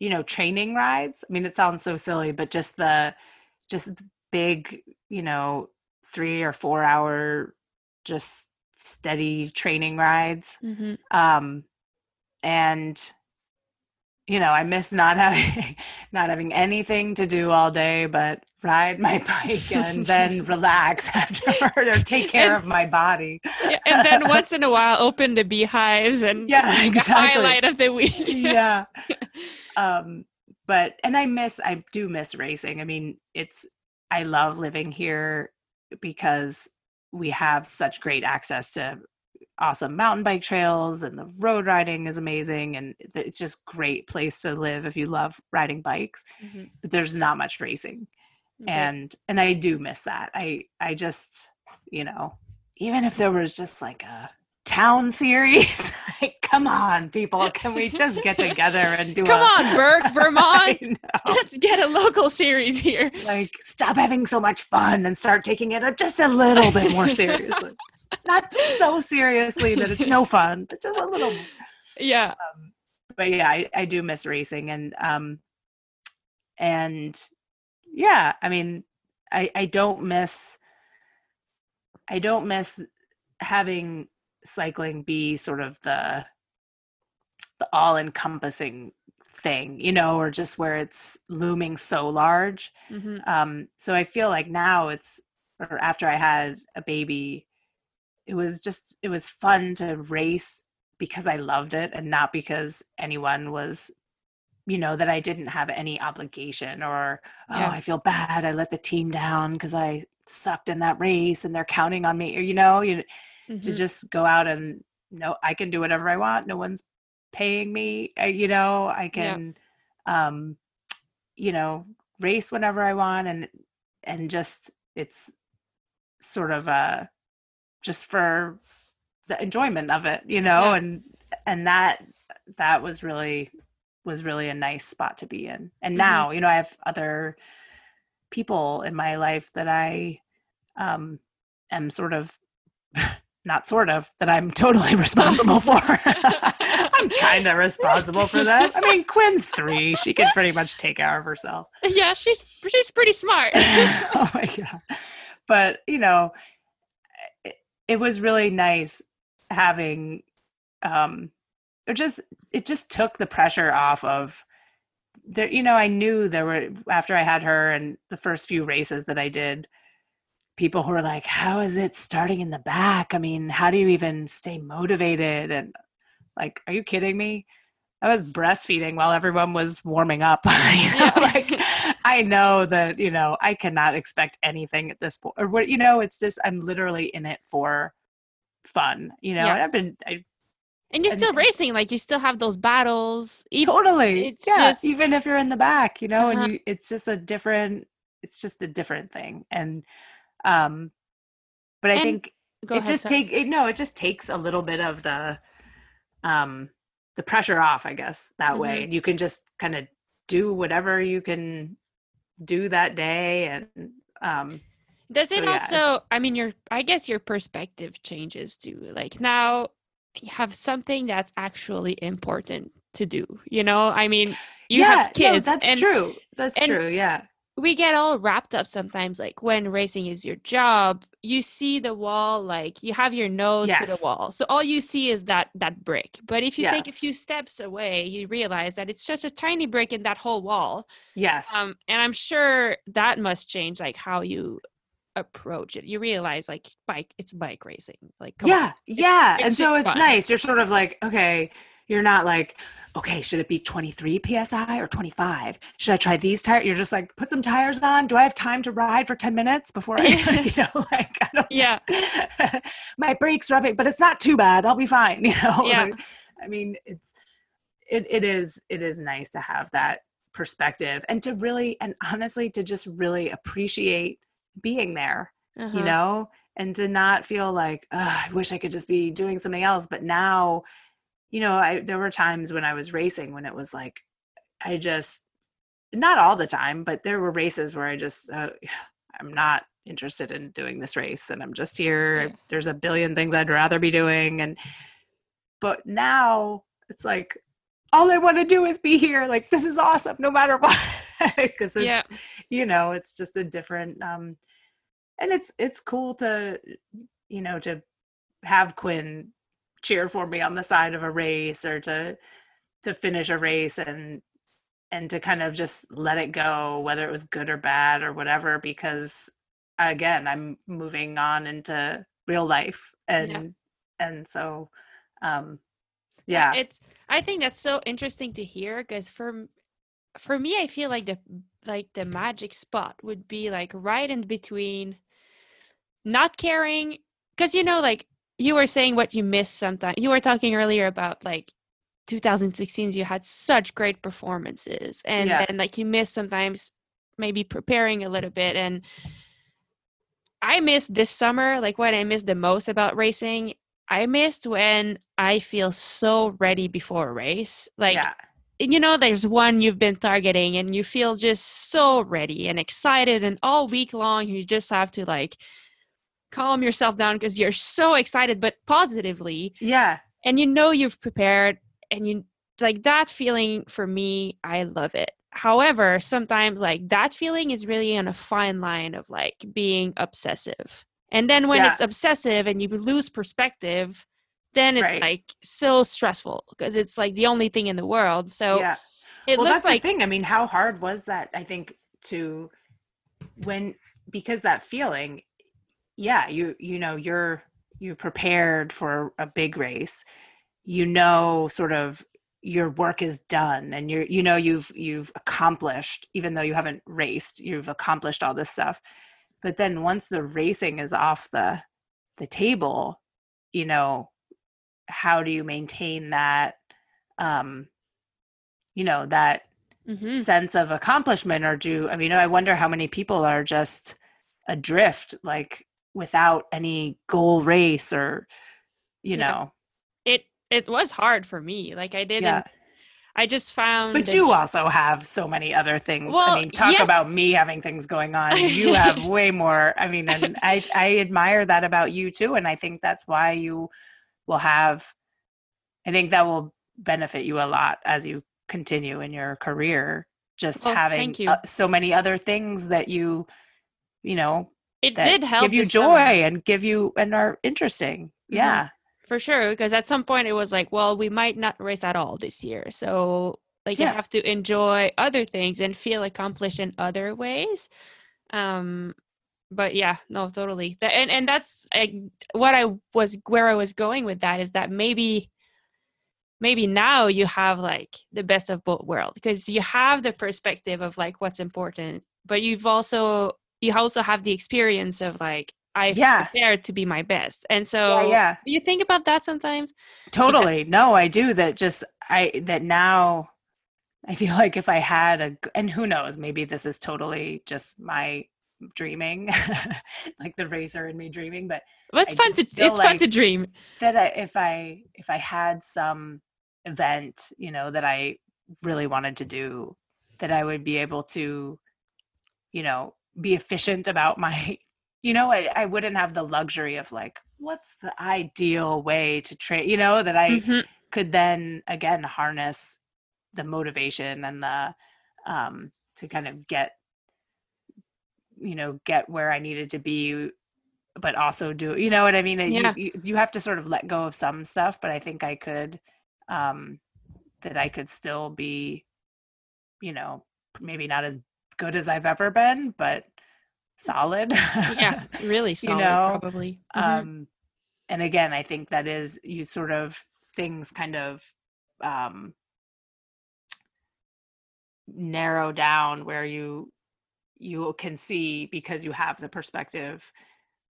you know training rides. I mean it sounds so silly but just the just the big, you know, 3 or 4 hour just steady training rides. Mhm. Um and you know, I miss not having not having anything to do all day but ride my bike and then relax afterward or take care And- of my body. Yeah, and then once in a while, open the beehives and Yeah, exactly. highlight of the week. yeah um but and i miss i do miss racing i mean it's i love living here because we have such great access to awesome mountain bike trails and the road riding is amazing and it's- just great place to live if you love riding bikes Mhm. but there's not much racing Okay. and and i do miss that i i just you know even if there was just like a town series. like, come on, people. Can we just get together and do Come a on, Burke, Vermont. Let's get a local series here. like stop having so much fun and start taking it up just a little bit more seriously. Not so seriously that it's no fun, but just a little. Yeah. Um, but yeah, I, I do miss racing and um and yeah, I mean, I I don't miss I don't miss having cycling be sort of the the all encompassing thing, you know, or just where it's looming so large. hmm Um, so I feel like now it's, or after I had a baby, it was just, it was fun to race because I loved it and not because anyone was, you know, that I didn't have any obligation or, Yeah. oh, I feel bad. I let the team down because I sucked in that race and they're counting on me, or, you know, you, to Mhm. just go out and no i can do whatever i want no one's paying me uh, you know i can um you know race whenever i want and and just it's sort of uh just for the enjoyment of it you know Yeah. and and that that was really was really a nice spot to be in and Mhm. now you know i have other people in my life that i um am sort of not sort of that i'm totally responsible for. I'm kind of responsible for that. I mean quinn's three. She can pretty much take care of herself. Yeah, she's she's pretty smart. oh my god. But you know it, it was really nice having um it just it just took the pressure off of there you know i knew there were after i had her and the first few races that i did people who are like how is it starting in the back i mean how do you even stay motivated and like are you kidding me i was breastfeeding while everyone was warming up you know Yeah. like i know that you know i cannot expect anything at this point or what you know it's just i'm literally in it for fun you know Yeah. and i've been i and you're And- still racing, like you still have those battles. Even, totally it's yeah just- even if you're in the back you know Uh-huh. and you it's just a different it's just a different thing and um but i And- think it ahead, just take it, no it just takes a little bit of the um the pressure off i guess that Mm-hmm. way and you can just kind of do whatever you can do that day and um Does So, it also? it's- I mean, your I guess your perspective changes too. Like now, you have something that's actually important to do. You know, I mean, you yeah have kids. no, that's and true that's and- true yeah We get all wrapped up sometimes. Like when racing is your job, you see the wall. Like you have your nose to the wall, so all you see is that that brick. But if you take a few steps away, you realize that it's such a tiny brick in that whole wall. yes um and i'm sure that must change like how you approach it you realize like bike it's bike racing like come on. yeah yeah it's and so it's fun. nice you're sort of like okay you're not like okay should it be 23 psi or 25 should i try these tires you're just like put some tires on? Do i have time to ride for 10 minutes before i you know like i don't yeah. My brakes rubbing but it's not too bad i'll be fine you know? Yeah. Like, i mean it's it, it is it is nice to have that perspective and to really and honestly to just really appreciate being there uh-huh. you know? And to not feel like i wish i could just be doing something else but now you know i there were times when i was racing when it was like i just not all the time but there were races where i just uh, i'm not interested in doing this race and i'm just here Yeah. there's a billion things i'd rather be doing and but now it's like all i want to do is be here like this is awesome no matter what because it's Yeah. you know it's just a different um and it's it's cool to you know to have quinn cheer for me on the side of a race or to to finish a race and and to kind of just let it go whether it was good or bad or whatever because again i'm moving on into real life and and so um yeah. it's i think that's so interesting to hear because for for me i feel like the like the magic spot would be like right in between not caring because you know like you were saying what you miss sometimes you were talking earlier about like 2016s you had such great performances and Yeah. then like you miss sometimes maybe preparing a little bit and i miss this summer like what i miss the most about racing I missed when I feel so ready before a race. Like yeah. you know, there's one you've been targeting and you feel just so ready and excited and all week long you just have to like calm yourself down because you're so excited but positively Yeah. and you know you've prepared and you like that feeling for me i love it however sometimes like that feeling is really on a fine line of like being obsessive and then when Yeah. it's obsessive and you lose perspective then it's Right. like so stressful because it's like the only thing in the world so yeah. it well, looks that's like the thing. I mean, how hard was that? I think to when because that feeling, yeah, you you know you're you're prepared for a big race. You know, sort of your work is done, and you're you know you've you've accomplished, even though you haven't raced, you've accomplished all this stuff. But then once the racing is off the the table, you know, how do you maintain that? Um, you know that Mhm. sense of accomplishment or do i mean i wonder how many people are just adrift like without any goal race or you Yeah. know it it was hard for me like i didn't yeah i just found but you j- also have so many other things Well, i mean talk yes. about me having things going on you have way more i mean and i i admire that about you too and i think that's why you will have i think that will benefit you a lot as you continue in your career just Well, having you. uh, so many other things that you you know it did help give you joy summer. and give you and are interesting. Mm-hmm. yeah. For sure because at some point it was like well we might not race at all this year. So like you have to enjoy other things and feel accomplished in other ways. Um but yeah no totally. And and that's like what i was where i was going with that is that maybe maybe now you have like the best of both worlds because you have the perspective of like what's important but you've also you also have the experience of like i've Yeah. prepared to be my best and so yeah yeah do you think about that sometimes? totally no i do that just i that now i feel like if i had a and who knows maybe this is totally just my dreaming like the racer in me dreaming but Well, it's I fun to it's fun to dream. that I, if i if i had some event you know that i really wanted to do that i would be able to you know be efficient about my you know i, I wouldn't have the luxury of like what's the ideal way to train you know that i Mhm. could then again harness the motivation and the um to kind of get you know get where i needed to be but also do you know what i mean You- Yeah. you, you have to sort of let go of some stuff but i think i could um that i could still be you know maybe not as good as i've ever been but solid Yeah, really solid, You know, probably. Mhm. um and again i think that is you sort of things kind of um narrow down where you you can see because you have the perspective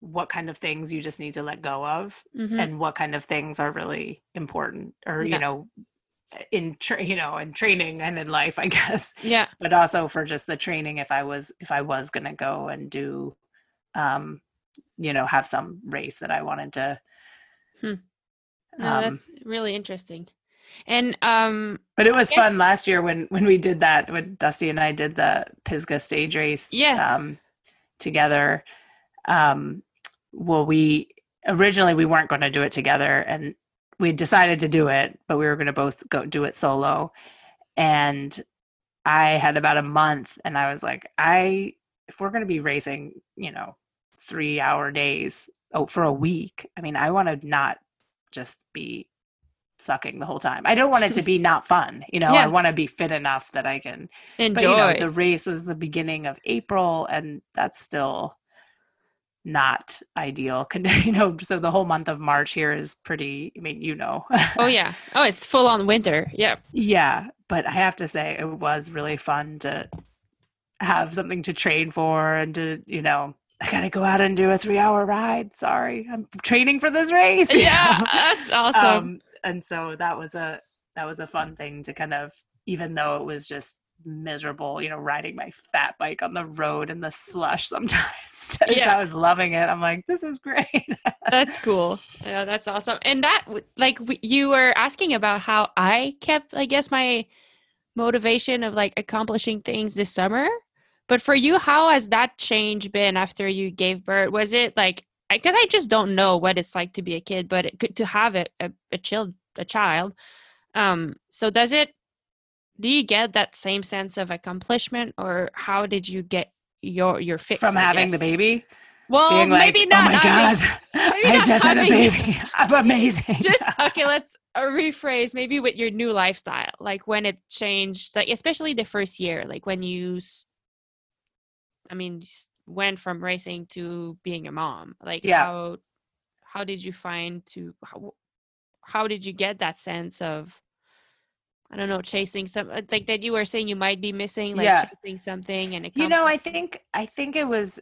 what kind of things you just need to let go of Mhm. and what kind of things are really important or Yeah. you know in tra- you know in training and in life i guess yeah, but also for just the training if i was if i was going to go and do um you know have some race that i wanted to Hmm. no, um, that's really interesting. And um, but it was Yeah. fun last year when when we did that when dusty and i did the pisgah stage race Yeah. um together um well we originally we weren't going to do it together and we decided to do it but we were going to both go do it solo and i had about a month and i was like i if we're going to be racing you know three hour days oh, for a week i mean i want to not just be sucking the whole time i don't want it to be not fun you know Yeah. i want to be fit enough that i can enjoy. but you know the race was the beginning of april and that's still not ideal you know so the whole month of march here is pretty i mean you know oh yeah. Oh, it's full on winter. Yeah. yeah but i have to say it was really fun to have something to train for and to you know i gotta go out and do a three hour ride sorry i'm training for this race Yeah, know? that's awesome. um, and so that was a that was a fun thing to kind of even though it was just miserable, you know, riding my fat bike on the road in the slush sometimes. Yeah. I was loving it. I'm like, this is great. That's cool. Yeah, that's awesome. And that, like, you were asking about how I kept, I guess, my motivation of like accomplishing things this summer. But for you, how has that change been after you gave birth? Was it like, because I just don't know what it's like to be a kid, but it, could- to have a, a, a child, a child. Um, so does it, do you get that same sense of accomplishment or how did you get your, your fix? From I having the baby. Well, being like, maybe not. oh my having- God, maybe I just had a baby. I'm amazing. just okay let's uh, rephrase maybe with your new lifestyle like when it changed like especially the first year like when you i mean went from racing to being a mom like Yeah. how how did you find to how, how did you get that sense of i don't know chasing some uh, like that you were saying you might be missing like Yeah. chasing something and it you know i think i think it was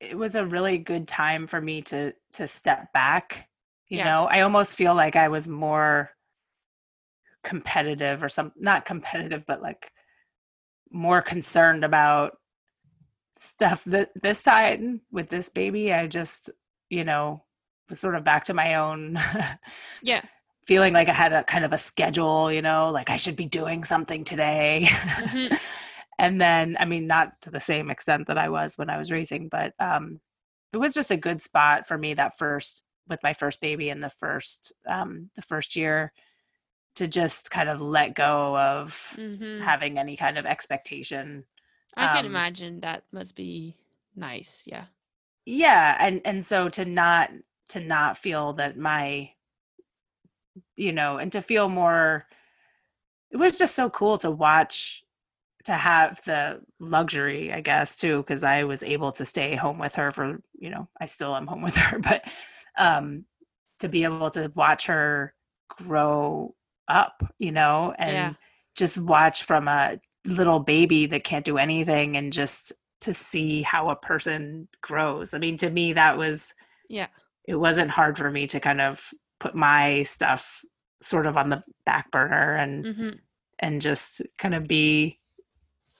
it was a really good time for me to to step back you Yeah. know i almost feel like i was more competitive or some not competitive but like more concerned about stuff that this time with this baby i just you know was sort of back to my own yeah feeling like i had a kind of a schedule you know like i should be doing something today Mhm. and then i mean not to the same extent that i was when i was raising, but um it was just a good spot for me that first with my first baby in the first um the first year to just kind of let go of Mhm. having any kind of expectation i can um, imagine that must be nice yeah yeah and and so to not to not feel that my you know and to feel more it was just so cool to watch to have the luxury i guess too because i was able to stay home with her for you know i still am home with her but um to be able to watch her grow up you know and Yeah. just watch from a little baby that can't do anything and just to see how a person grows i mean to me that was yeah it wasn't hard for me to kind of put my stuff sort of on the back burner and hmm and just kind of be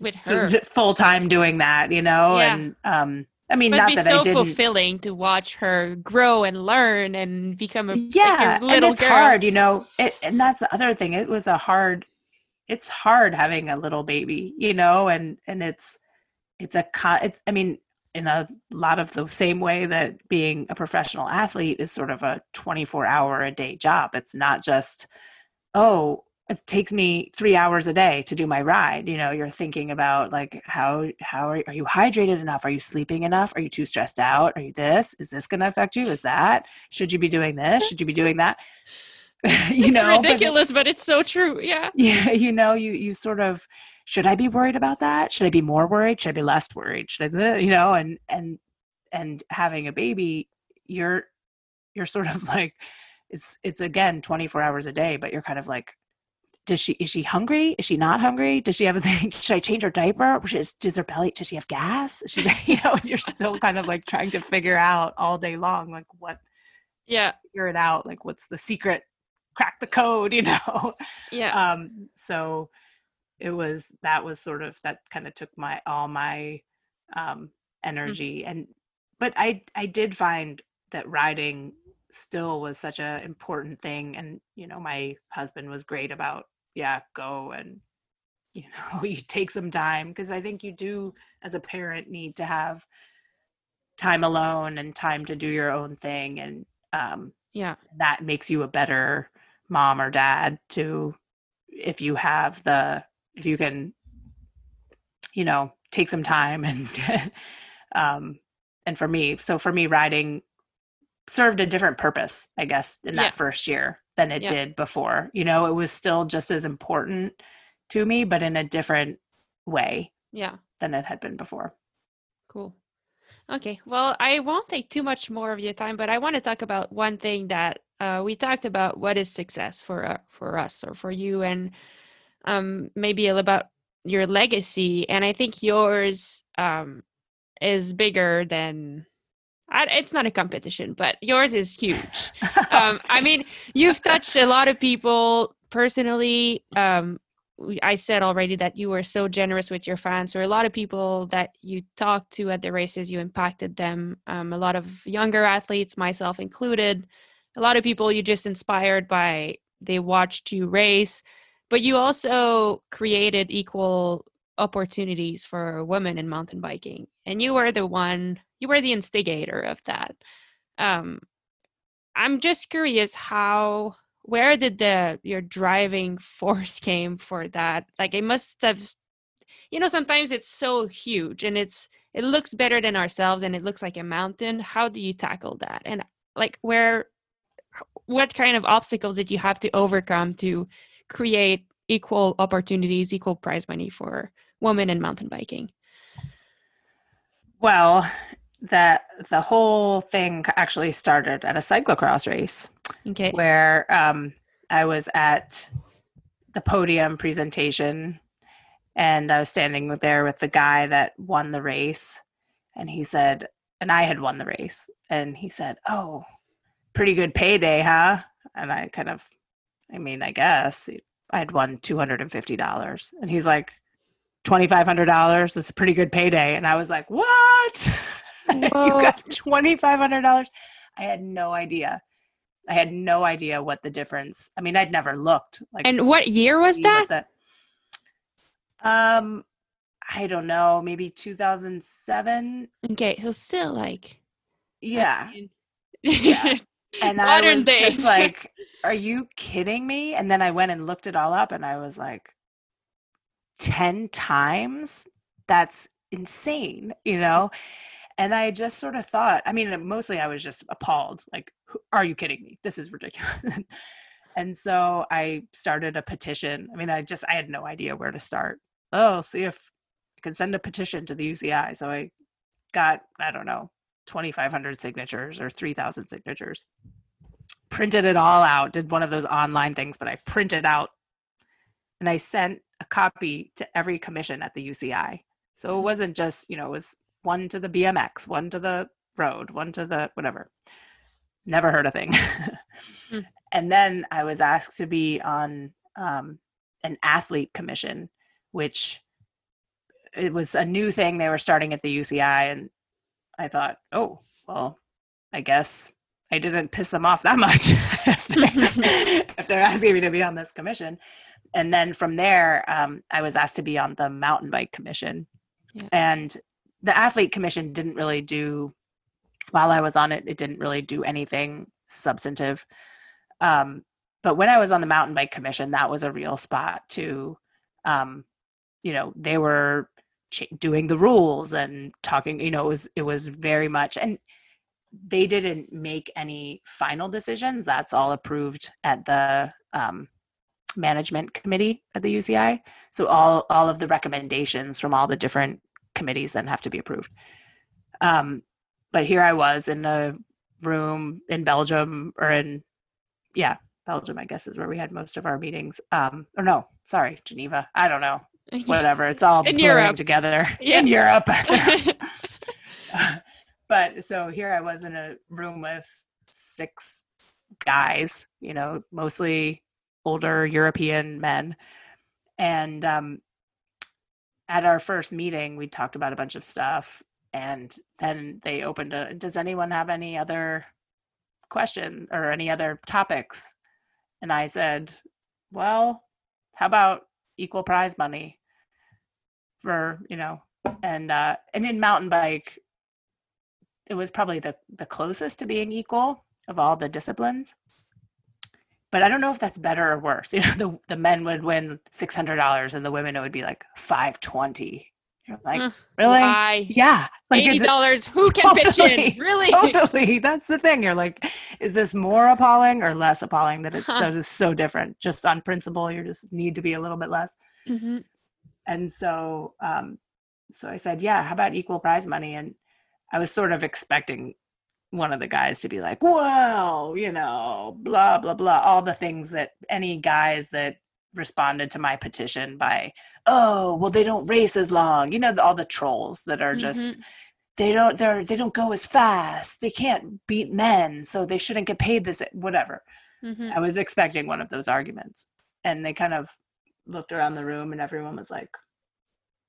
with her full time doing that, you know. Yeah. And um, I mean, must not be that so fulfilling to watch her grow and learn and become a like, your yeah, and little it's girl. hard, you know. It, and that's the other thing. It was a hard. It's hard having a little baby, you know, and and it's it's a. It's I mean, in a lot of the same way that being a professional athlete is sort of a twenty four hour a day job. It's not just oh it takes me three hours a day to do my ride. You know you're thinking about like how how are, are you hydrated enough? Are you sleeping enough? Are you too stressed out? Are you this? Is this going to affect you? Is that? Should you be doing this? Should you be doing that? You it's know but ridiculous, but, it's so true. Yeah. yeah you know you you sort of should i be worried about that? Should i be more worried? Should i be less worried? Should i you know and and and having a baby you're you're sort of like it's it's again 24 hours a day but you're kind of like does she is she hungry? Is she not hungry? Does she have a thing? Should i change her diaper? Does, does her belly does she have gas? She, you know and you're still kind of like trying to figure out all day long like what Yeah. figure it out like what's the secret? Crack the code you know? Yeah. um so it was that was sort of that kind of took my all my um energy and but i i did find that riding still was such a important thing and you know my husband was great about yeah go and you know you take some time because i think you do as a parent need to have time alone and time to do your own thing and um yeah. that makes you a better mom or dad to if you have the if you can you know take some time and um and for me so for me riding served a different purpose i guess in that Yeah. first year than it Yeah. did before you know it was still just as important to me but in a different way Yeah. than it had been before Cool. Okay. Well, I won't take too much more of your time, but I want to talk about one thing that uh, we talked about. What is success for uh, for us or for you, and um, maybe a little about your legacy. And I think yours um, is bigger than. I, it's not a competition, but yours is huge. Um, I mean, You've touched a lot of people personally. Um, I said already that you were so generous with your fans. So a lot of people that you talked to at the races, you impacted them. Um, a lot of younger athletes, myself included. A lot of people you just inspired by they watched you race, but you also created equal opportunities for women in mountain biking, and you were the one. You were the instigator of that. Um, I'm just curious how where did the your driving force came for that like it must have you know sometimes it's so huge and it's it looks better than ourselves and it looks like a mountain how do you tackle that and like where what kind of obstacles did you have to overcome to create equal opportunities equal prize money for women in mountain biking? Well that the whole thing actually started at a cyclocross race okay. where um, i was at the podium presentation and i was standing there with the guy that won the race. And he said and i had won the race. And he said oh pretty good payday huh? And i kind of i mean i guess i had won $250 and he's like $2500 that's a pretty good payday and i was like what you got $2,500. I had no idea. I had no idea what the difference. I mean, I'd never looked. Like, and what year was that? The, um, I don't know, maybe 2007. Okay, so still like, yeah, yeah. And I was days. just like, "Are you kidding me?" And then I went and looked it all up, and I was like, 10 times. That's insane, you know. And I just sort of thought, I mean, mostly I was just appalled. Like, are you kidding me? This is ridiculous. and so I started a petition. I mean, I just, I had no idea where to start. Oh, see if I can send a petition to the UCI. So I got, I don't know, 2,500 signatures or 3,000 signatures. Printed it all out, did one of those online things, but I printed out and I sent a copy to every commission at the UCI. So it wasn't just, you know, it was one to the BMX, one to the road, one to the whatever. Never heard a thing. mm. And then I was asked to be on um, an athlete commission, which it was a new thing they were starting at the UCI. And I thought, oh, well, I guess I didn't piss them off that much if, they're, if, they're, asking me to be on this commission. And then from there, um, I was asked to be on the mountain bike commission. Yeah. And the athlete commission didn't really do while I was on it, it didn't really do anything substantive. Um, but when I was on the mountain bike commission, that was a real spot to, um, you know, they were doing the rules and talking. You know, it was it was very much, and they didn't make any final decisions. That's all approved at the um, management committee at the UCI. So all all of the recommendations from all the different committees then have to be approved. Um, but here I was in a room in Belgium or in, yeah, Belgium, I guess is where we had most of our meetings. Um, or no, sorry, Geneva. I don't know. Whatever. It's all in Europe together yeah. in Europe. but so here I was in a room with six guys, you know, mostly older European men. And um, at our first meeting, we talked about a bunch of stuff, and then they opened a. Does anyone have any other questions or any other topics? And I said, well, how about equal prize money for you know, and uh, and in mountain bike, it was probably the the closest to being equal of all the disciplines but I don't know if that's better or worse. You know, the the men would win six hundred dollars, and the women it would be like five twenty. You're like, really? Why? Yeah, like eighty dollars. Who can totally, pitch in? Really? Totally. That's the thing. You're like, is this more appalling or less appalling that it's huh. so so different? Just on principle, you just need to be a little bit less. Mm-hmm. And so, um, so I said, yeah. How about equal prize money? And I was sort of expecting one of the guys to be like, well, you know, blah, blah, blah, all the things that any guys that responded to my petition by, oh, well, they don't race as long. You know, all the trolls that are just, mm-hmm. they don't, they're, they don't go as fast. They can't beat men. So they shouldn't get paid this, whatever. Mm-hmm. I was expecting one of those arguments. And they kind of looked around the room and everyone was like,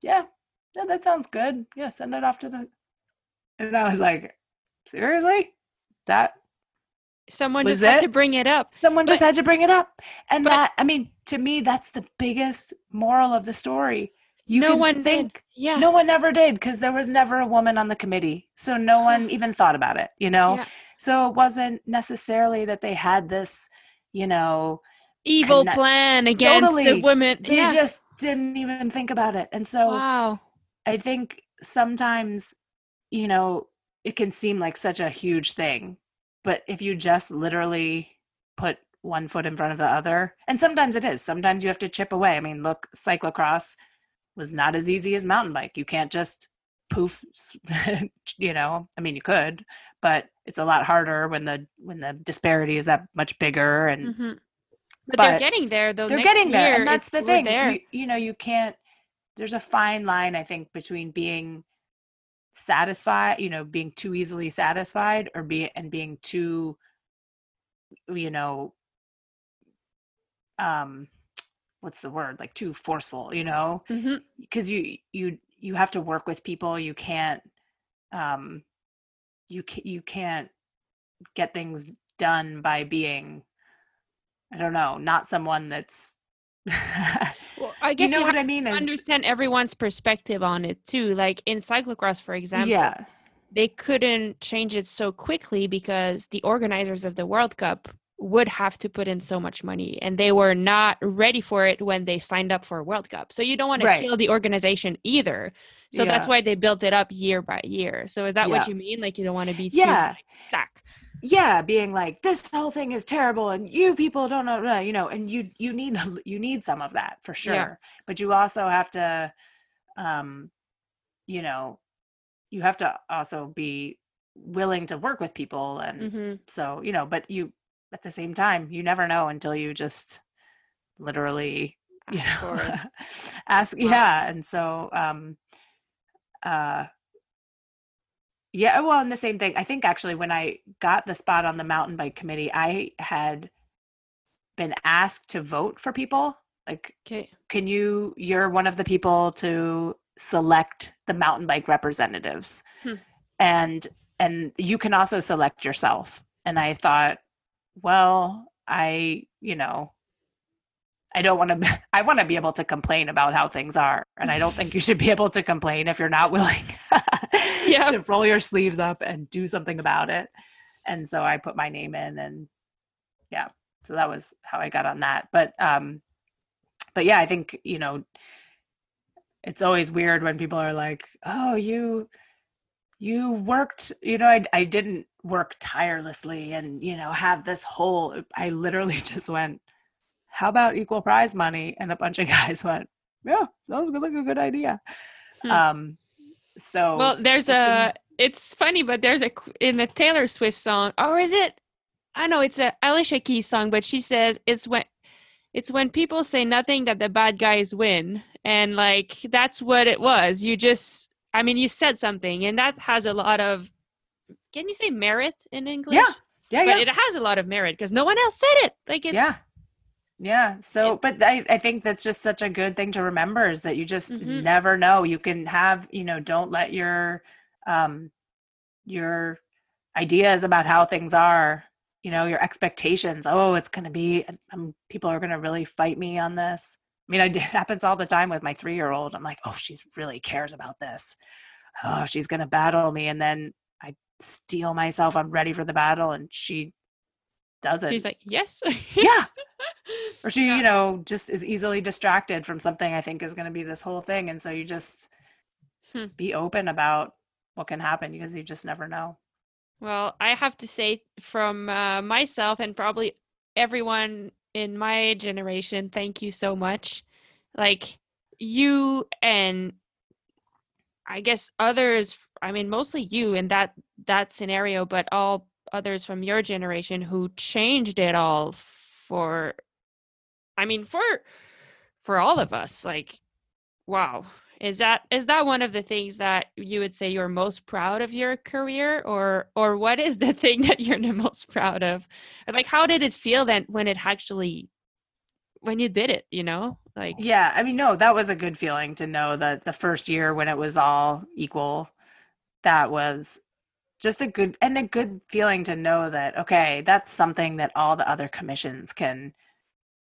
Yeah, yeah, that sounds good. Yeah, send it off to the and I was like, Seriously? That Someone Was just had to bring it up. someone just had to bring it up. And but- that I mean, to me, that's the biggest moral of the story. You no one think did. Yeah. no one ever did because there was never a woman on the committee. So no one even thought about it, you know? Yeah. So it wasn't necessarily that they had this, you know, Evil plan against the women. they yeah. just didn't even think about it. And so wow. I think sometimes, you know, it can seem like such a huge thing, but if you just literally put one foot in front of the other, and sometimes it is, sometimes you have to chip away. I mean, look, cyclocross was not as easy as mountain bike. You can't just poof, you know, I mean, you could, but it's a lot harder when the when the disparity is that much bigger and hmm But, they're getting there though. they're getting there year, and that's the thing you, you know you can't there's a fine line i think between being satisfied you know being too easily satisfied or be and being too you know um what's the word like too forceful you know because you you you have to work with people you can't um you ca- you can't get things done by being i don't know not someone that's Well, I you guess know you, what have i mean understand everyone's perspective on it too. Like in cyclocross, for example, yeah they couldn't change it so quickly because the organizers of the World Cup would have to put in so much money and they were not ready for it when they signed up for a World Cup. So you don't want to kill the organization either. So that's why they built it up year by year. So is that what you mean? Like you don't want to be too yeah like, stuck. Yeah being like this whole thing is terrible and you people don't know you know and you you need you need some of that for sure Yeah. but you also have to um you know you have to also be willing to work with people and hmm so you know but you at the same time you never know until you just literally you know ask yeah and so um uh yeah well and the same thing i think actually when i got the spot on the mountain bike committee i had been asked to vote for people like Okay. can you you're one of the people to select the mountain bike representatives Hmm. and and you can also select yourself and i thought well i you know i don't want to i want to be able to complain about how things are and i don't think you should be able to complain if you're not willing Yeah. to roll your sleeves up and do something about it and so i put my name in and yeah so that was how i got on that but um but yeah i think you know it's always weird when people are like oh you you worked you know i, I didn't work tirelessly and you know have this whole i literally just went how about equal prize money and a bunch of guys went yeah sounds like a good idea Hmm. um so Well, there's a. It's funny, but there's a in the Taylor Swift song, or is it? I know it's a Alicia Keys song, but she says it's when it's when people say nothing that the bad guys win, and like that's what it was. You just, I mean, you said something, and that has a lot of. Can you say merit in English? yeah yeah but yeah it has a lot of merit because no one else said it. Like it's yeah yeah so it- but I, I think that's just such a good thing to remember is that you just Mhm. never know. You can have you know don't let your um your ideas about how things are you know your expectations oh it's going to be um, people are going to really fight me on this. I mean it happens all the time with my three year old i'm like oh she's really cares about this. Oh she's going to battle me. And then i steel myself i'm ready for the battle and she doesn't. She's like yes. yeah or she Yeah. you know just is easily distracted from something i think is going to be this whole thing and so you just Hmm. be open about what can happen because you just never know Well, I have to say from uh, myself and probably everyone in my generation, thank you so much. Like you and I guess others, I mean mostly you in that that scenario, but all others from your generation who changed it all for I mean for for all of us. Like wow. Is that is that one of the things that you would say you're most proud of your career or or what is the thing that you're the most proud of? Like how did it feel then when it actually when you did it, you know? Like Yeah, I mean no, that was a good feeling to know that the first year when it was all equal that was just a good and a good feeling to know that okay, that's something that all the other commissions can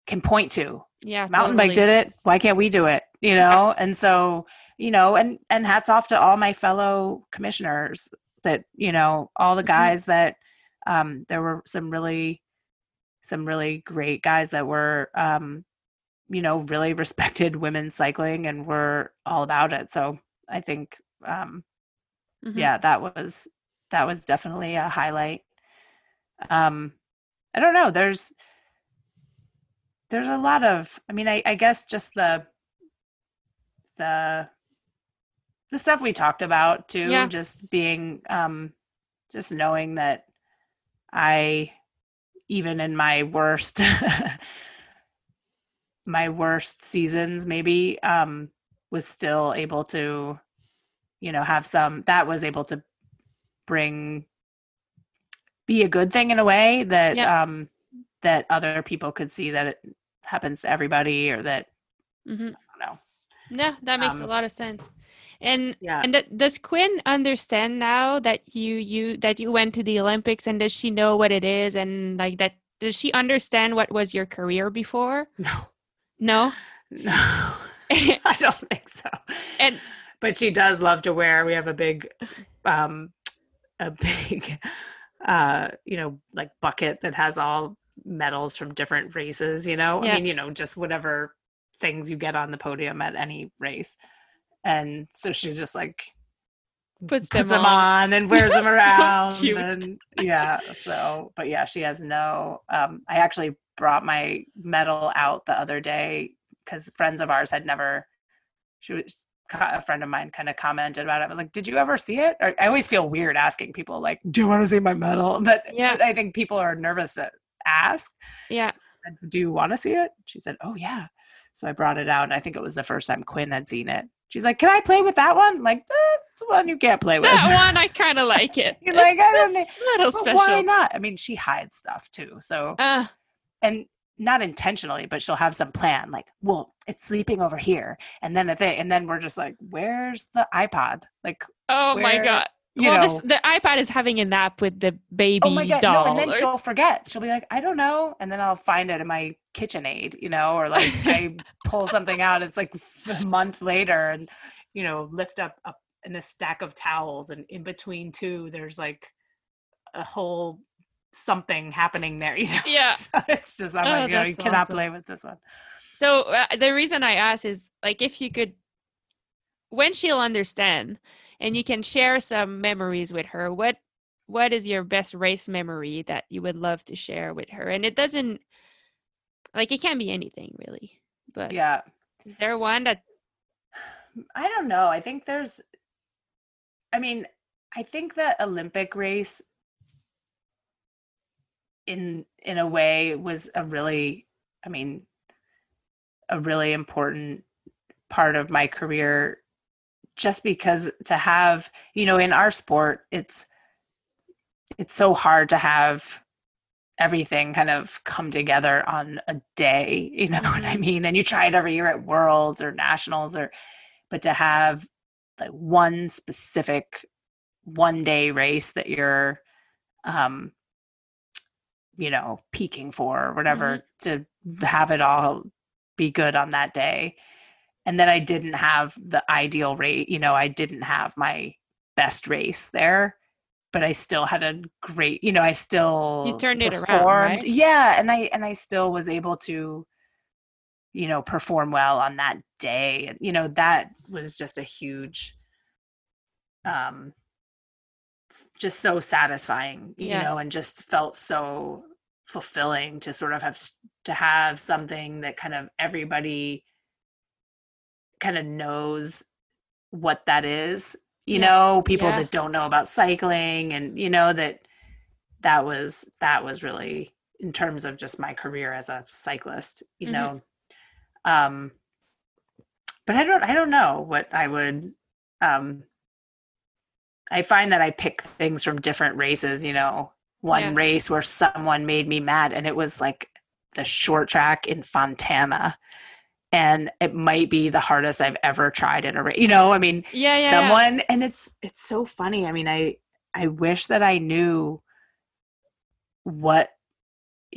can point to. yeah, Mountain totally. bike did it, why can't we do it? You know? And so, you know, and and hats off to all my fellow commissioners that, you know, all the Mhm. guys that um there were some really some really great guys that were um you know really respected women's cycling and were all about it so i think um Mhm. yeah that was that was definitely a highlight um i don't know there's there's a lot of i mean i, I guess just the the the stuff we talked about too Yeah. just being um just knowing that i even in my worst my worst seasons maybe um was still able to you know have some that was able to bring be a good thing in a way that Yeah. um that other people could see that it happens to everybody or that mm-hmm. I don't know. Yeah, that makes a Um, lot of sense. And Yeah. and th- does Quinn understand now that you you that you went to the Olympics and does she know what it is and like that does she understand what was your career before? No. No. No. I don't think so. And- but she does love to wear. We have a big um a big uh you know like bucket that has all medals from different races, you know? Yeah. I mean, you know, just whatever things you get on the podium at any race. And so she just like Puts puts them them on, and wears them around cute. and yeah so but yeah she has no um i actually brought my medal out the other day because friends of ours had never she was a friend of mine kind of commented about it I was like did you ever see it or, i always feel weird asking people like do you want to see my medal but, Yeah. but i think people are nervous to ask Yeah. I said, do you want to see it she said oh yeah so i brought it out and i think it was the first time quinn had seen it she's like can i play with that one I'm like that's one you can't play with That one I kind of like it. You're like, I don't know, little special. why not? I mean, she hides stuff too. So, Uh, and not intentionally, but she'll have some plan like, well, it's sleeping over here. And then a thing. And then we're just like, where's the iPod? Like, oh my god. you well, know, this, the iPad is having a nap with the baby oh my God. doll. No. And then or- she'll forget. She'll be like, I don't know. And then I'll find it in my KitchenAid, you know, or like I pull something out. It's like a month later and, you know, lift up, up in a stack of towels. And in between two, there's like a whole something happening there, you know? Yeah. So it's just, I'm Oh, like, you know, you cannot awesome. play with this one. So uh, the reason I ask is like if you could, when she'll understand, and you can share some memories with her. What what is your best race memory that you would love to share with her? And it doesn't like it can be anything really, but Yeah. is there one that I don't know. I think there's, I mean, I think that Olympic race in in a way was a really, I mean, a really important part of my career just because to have, you know, in our sport, it's it's so hard to have everything kind of come together on a day, you know what I Mhm. mean? And you try it every year at worlds or nationals or but to have like one specific one day race that you're um you know peaking for or whatever to have it all be good on that day and then i didn't have the ideal rate you know i didn't have my best race there but i still had a great you know i still you turned it around, right? yeah and i and i still was able to you know perform well on that day and you know that was just a huge um just so satisfying you Yeah. know and just felt so fulfilling to sort of have to have something that kind of everybody kind of knows what that is you Yeah. know people Yeah. that don't know about cycling and you know that that was that was really in terms of just my career as a cyclist you Mhm. know um but i don't i don't know what i would um i find that i pick things from different races you know one Yeah. race where someone made me mad and it was like the short track in Fontana. And it might be the hardest I've ever tried in a race. You know, I mean, Yeah, yeah. yeah. someone and it's it's so funny. I mean, I I wish that I knew what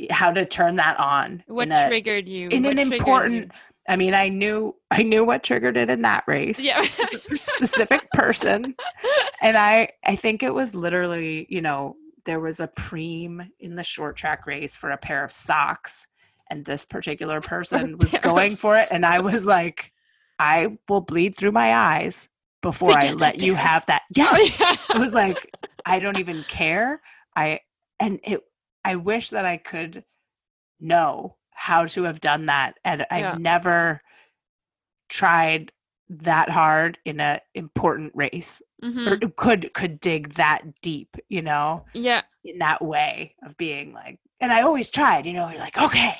how to turn that on What a- triggered you? in What an triggers you? important I mean, I knew I knew what triggered it in that race. Yeah. specific person. And I I think it was literally, you know, there was a preem in the short track race for a pair of socks and this particular person was going for it and I was like I will bleed through my eyes before I let you have that. Oh, Yes. yeah. I was like I don't even care. I and it I wish that I could know how to have done that and I've never tried that hard in a important race Mhm. or could could dig that deep, you know, Yeah. in that way of being like and I always tried, you know, you're like, okay,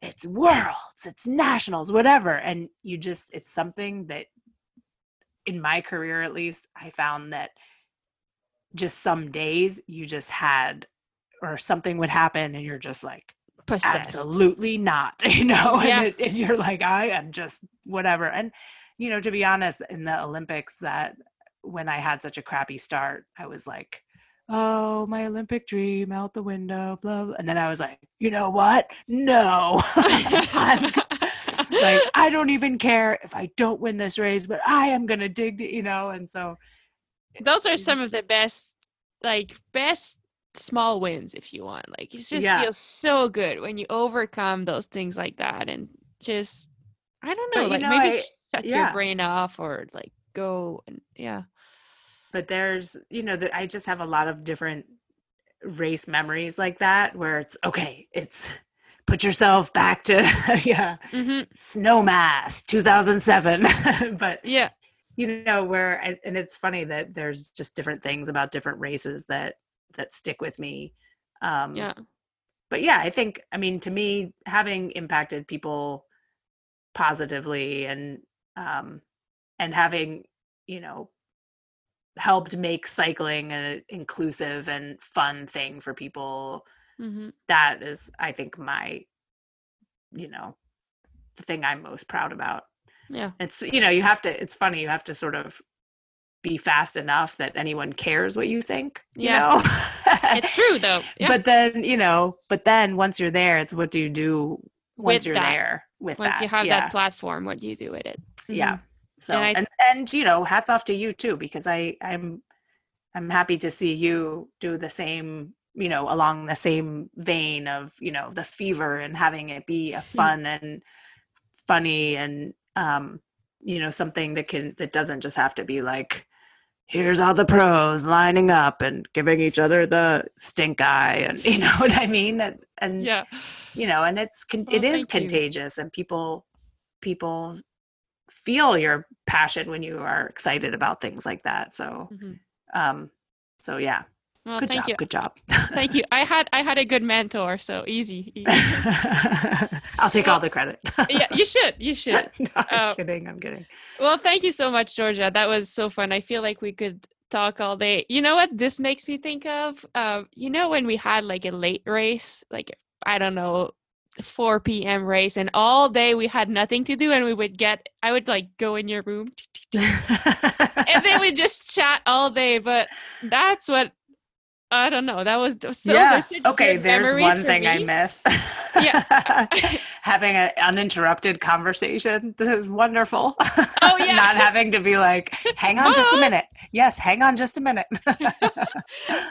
it's worlds, it's nationals, whatever. And you just it's something that in my career at least, I found that just some days you just had or something would happen and you're just like Possessed. absolutely not you know Yeah. and, it, and you're like i am just whatever and you know to be honest in the olympics that when i had such a crappy start i was like oh my olympic dream out the window blah, blah. and then i was like you know what no like i don't even care if i don't win this race but i am gonna dig to, you know and so Those are some of the best, like best small wins, if you want. Like it just Yeah. feels so good when you overcome those things like that, and just I don't know, But, you like know, maybe I- shut your brain off or like go and yeah. but there's you know that i just have a lot of different race memories like that where it's okay it's put yourself back to yeah hmm snowmass 2007 but Yeah. you know where and, and it's funny that there's just different things about different races that that stick with me um Yeah. but yeah i think i mean to me having impacted people positively and um and having you know helped make cycling an inclusive and fun thing for people hmm that is i think my you know the thing i'm most proud about Yeah. it's you know you have to it's funny you have to sort of be fast enough that anyone cares what you think you Yeah. know It's true though. Yeah. but then you know but then once you're there it's what do you do once With you're that. there with Once that you have yeah that platform, what do you do with it? Yeah Mhm. so And I- and and you know hats off to you too because i i'm i'm happy to see you do the same you know along the same vein of you know the fever and having it be a Hmm. fun and funny and um you know something that can that doesn't just have to be like here's all the pros lining up and giving each other the stink eye and you know what i mean and, and Yeah. you know and it's con- it is thank you. contagious and people people feel your passion when you are excited about things like that so Mhm. um so yeah Well, good thank job you. good job Thank you. I had I had a good mentor, so easy. easy. i'll take all the credit yeah, you should. You should. no, i'm Uh, kidding i'm kidding Well, thank you so much, Georgia. That was so fun. I feel like we could talk all day. You know what this makes me think of? Um, you know when we had like a late race, like I don't know, 4 p.m. race, and all day we had nothing to do, and we would get. I would like go in your room, and then we just chat all day. But that's what I don't know. That was are yeah okay there's one thing i me. miss Yeah. having an uninterrupted conversation this is wonderful Oh, yeah. not having to be like hang on just a minute yes hang on just a minute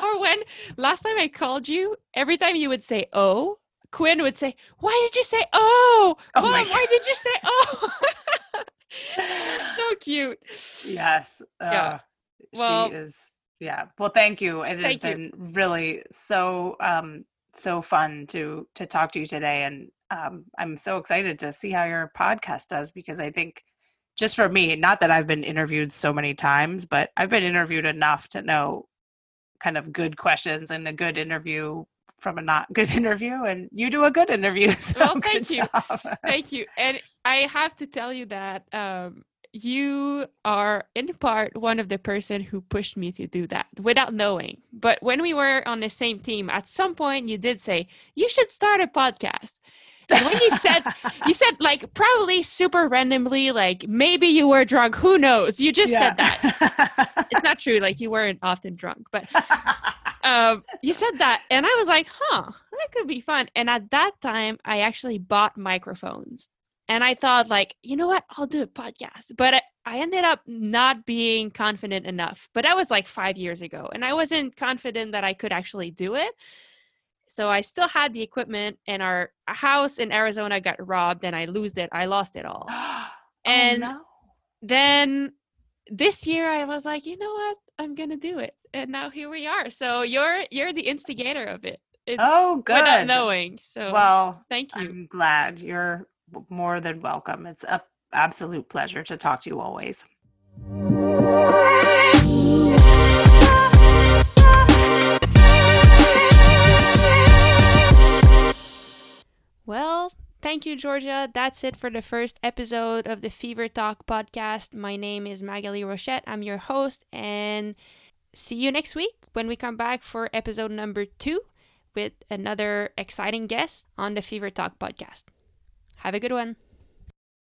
or when last time I called you, every time you would say "oh," Quinn would say, "Why did you say oh? Oh Mom, why did you say oh?" so cute. yes Yeah. uh, Well- she is yeah well thank you it has Thank you. been really so um so fun to to talk to you today and um i'm so excited to see how your podcast does because i think just for me not that i've been interviewed so many times but i've been interviewed enough to know kind of good questions and a good interview from a not good interview and you do a good interview so Well, good thank you. job. Thank you. And I have to tell you that um, you are in part one of the person who pushed me to do that without knowing. But when we were on the same team, at some point you did say, you should start a podcast. And when you said you said like probably super randomly, like maybe you were drunk, who knows? You just yeah. said that. it's not true, like you weren't often drunk, but um, you said that, and I was like, huh, that could be fun. And at that time, I actually bought microphones and I thought, like, you know what? I'll do a podcast. But I, I ended up not being confident enough. But that was like five years ago. And I wasn't confident that I could actually do it. So I still had the equipment, and our house in Arizona got robbed, and I lost it. I lost it all. oh, and no. then this year, I was like, you know what? I'm gonna do it, and now here we are. So you're you're the instigator of it. it oh, good. Without knowing. So well, thank you. I'm glad you're more than welcome. It's a absolute pleasure to talk to you always. Well, thank you, Georgia. That's it for the first episode of the Fever Talk podcast. My name is Maghalie Rochette. I'm your host, and see you next week when we come back for episode number two with another exciting guest on the Fever Talk podcast. Have a good one.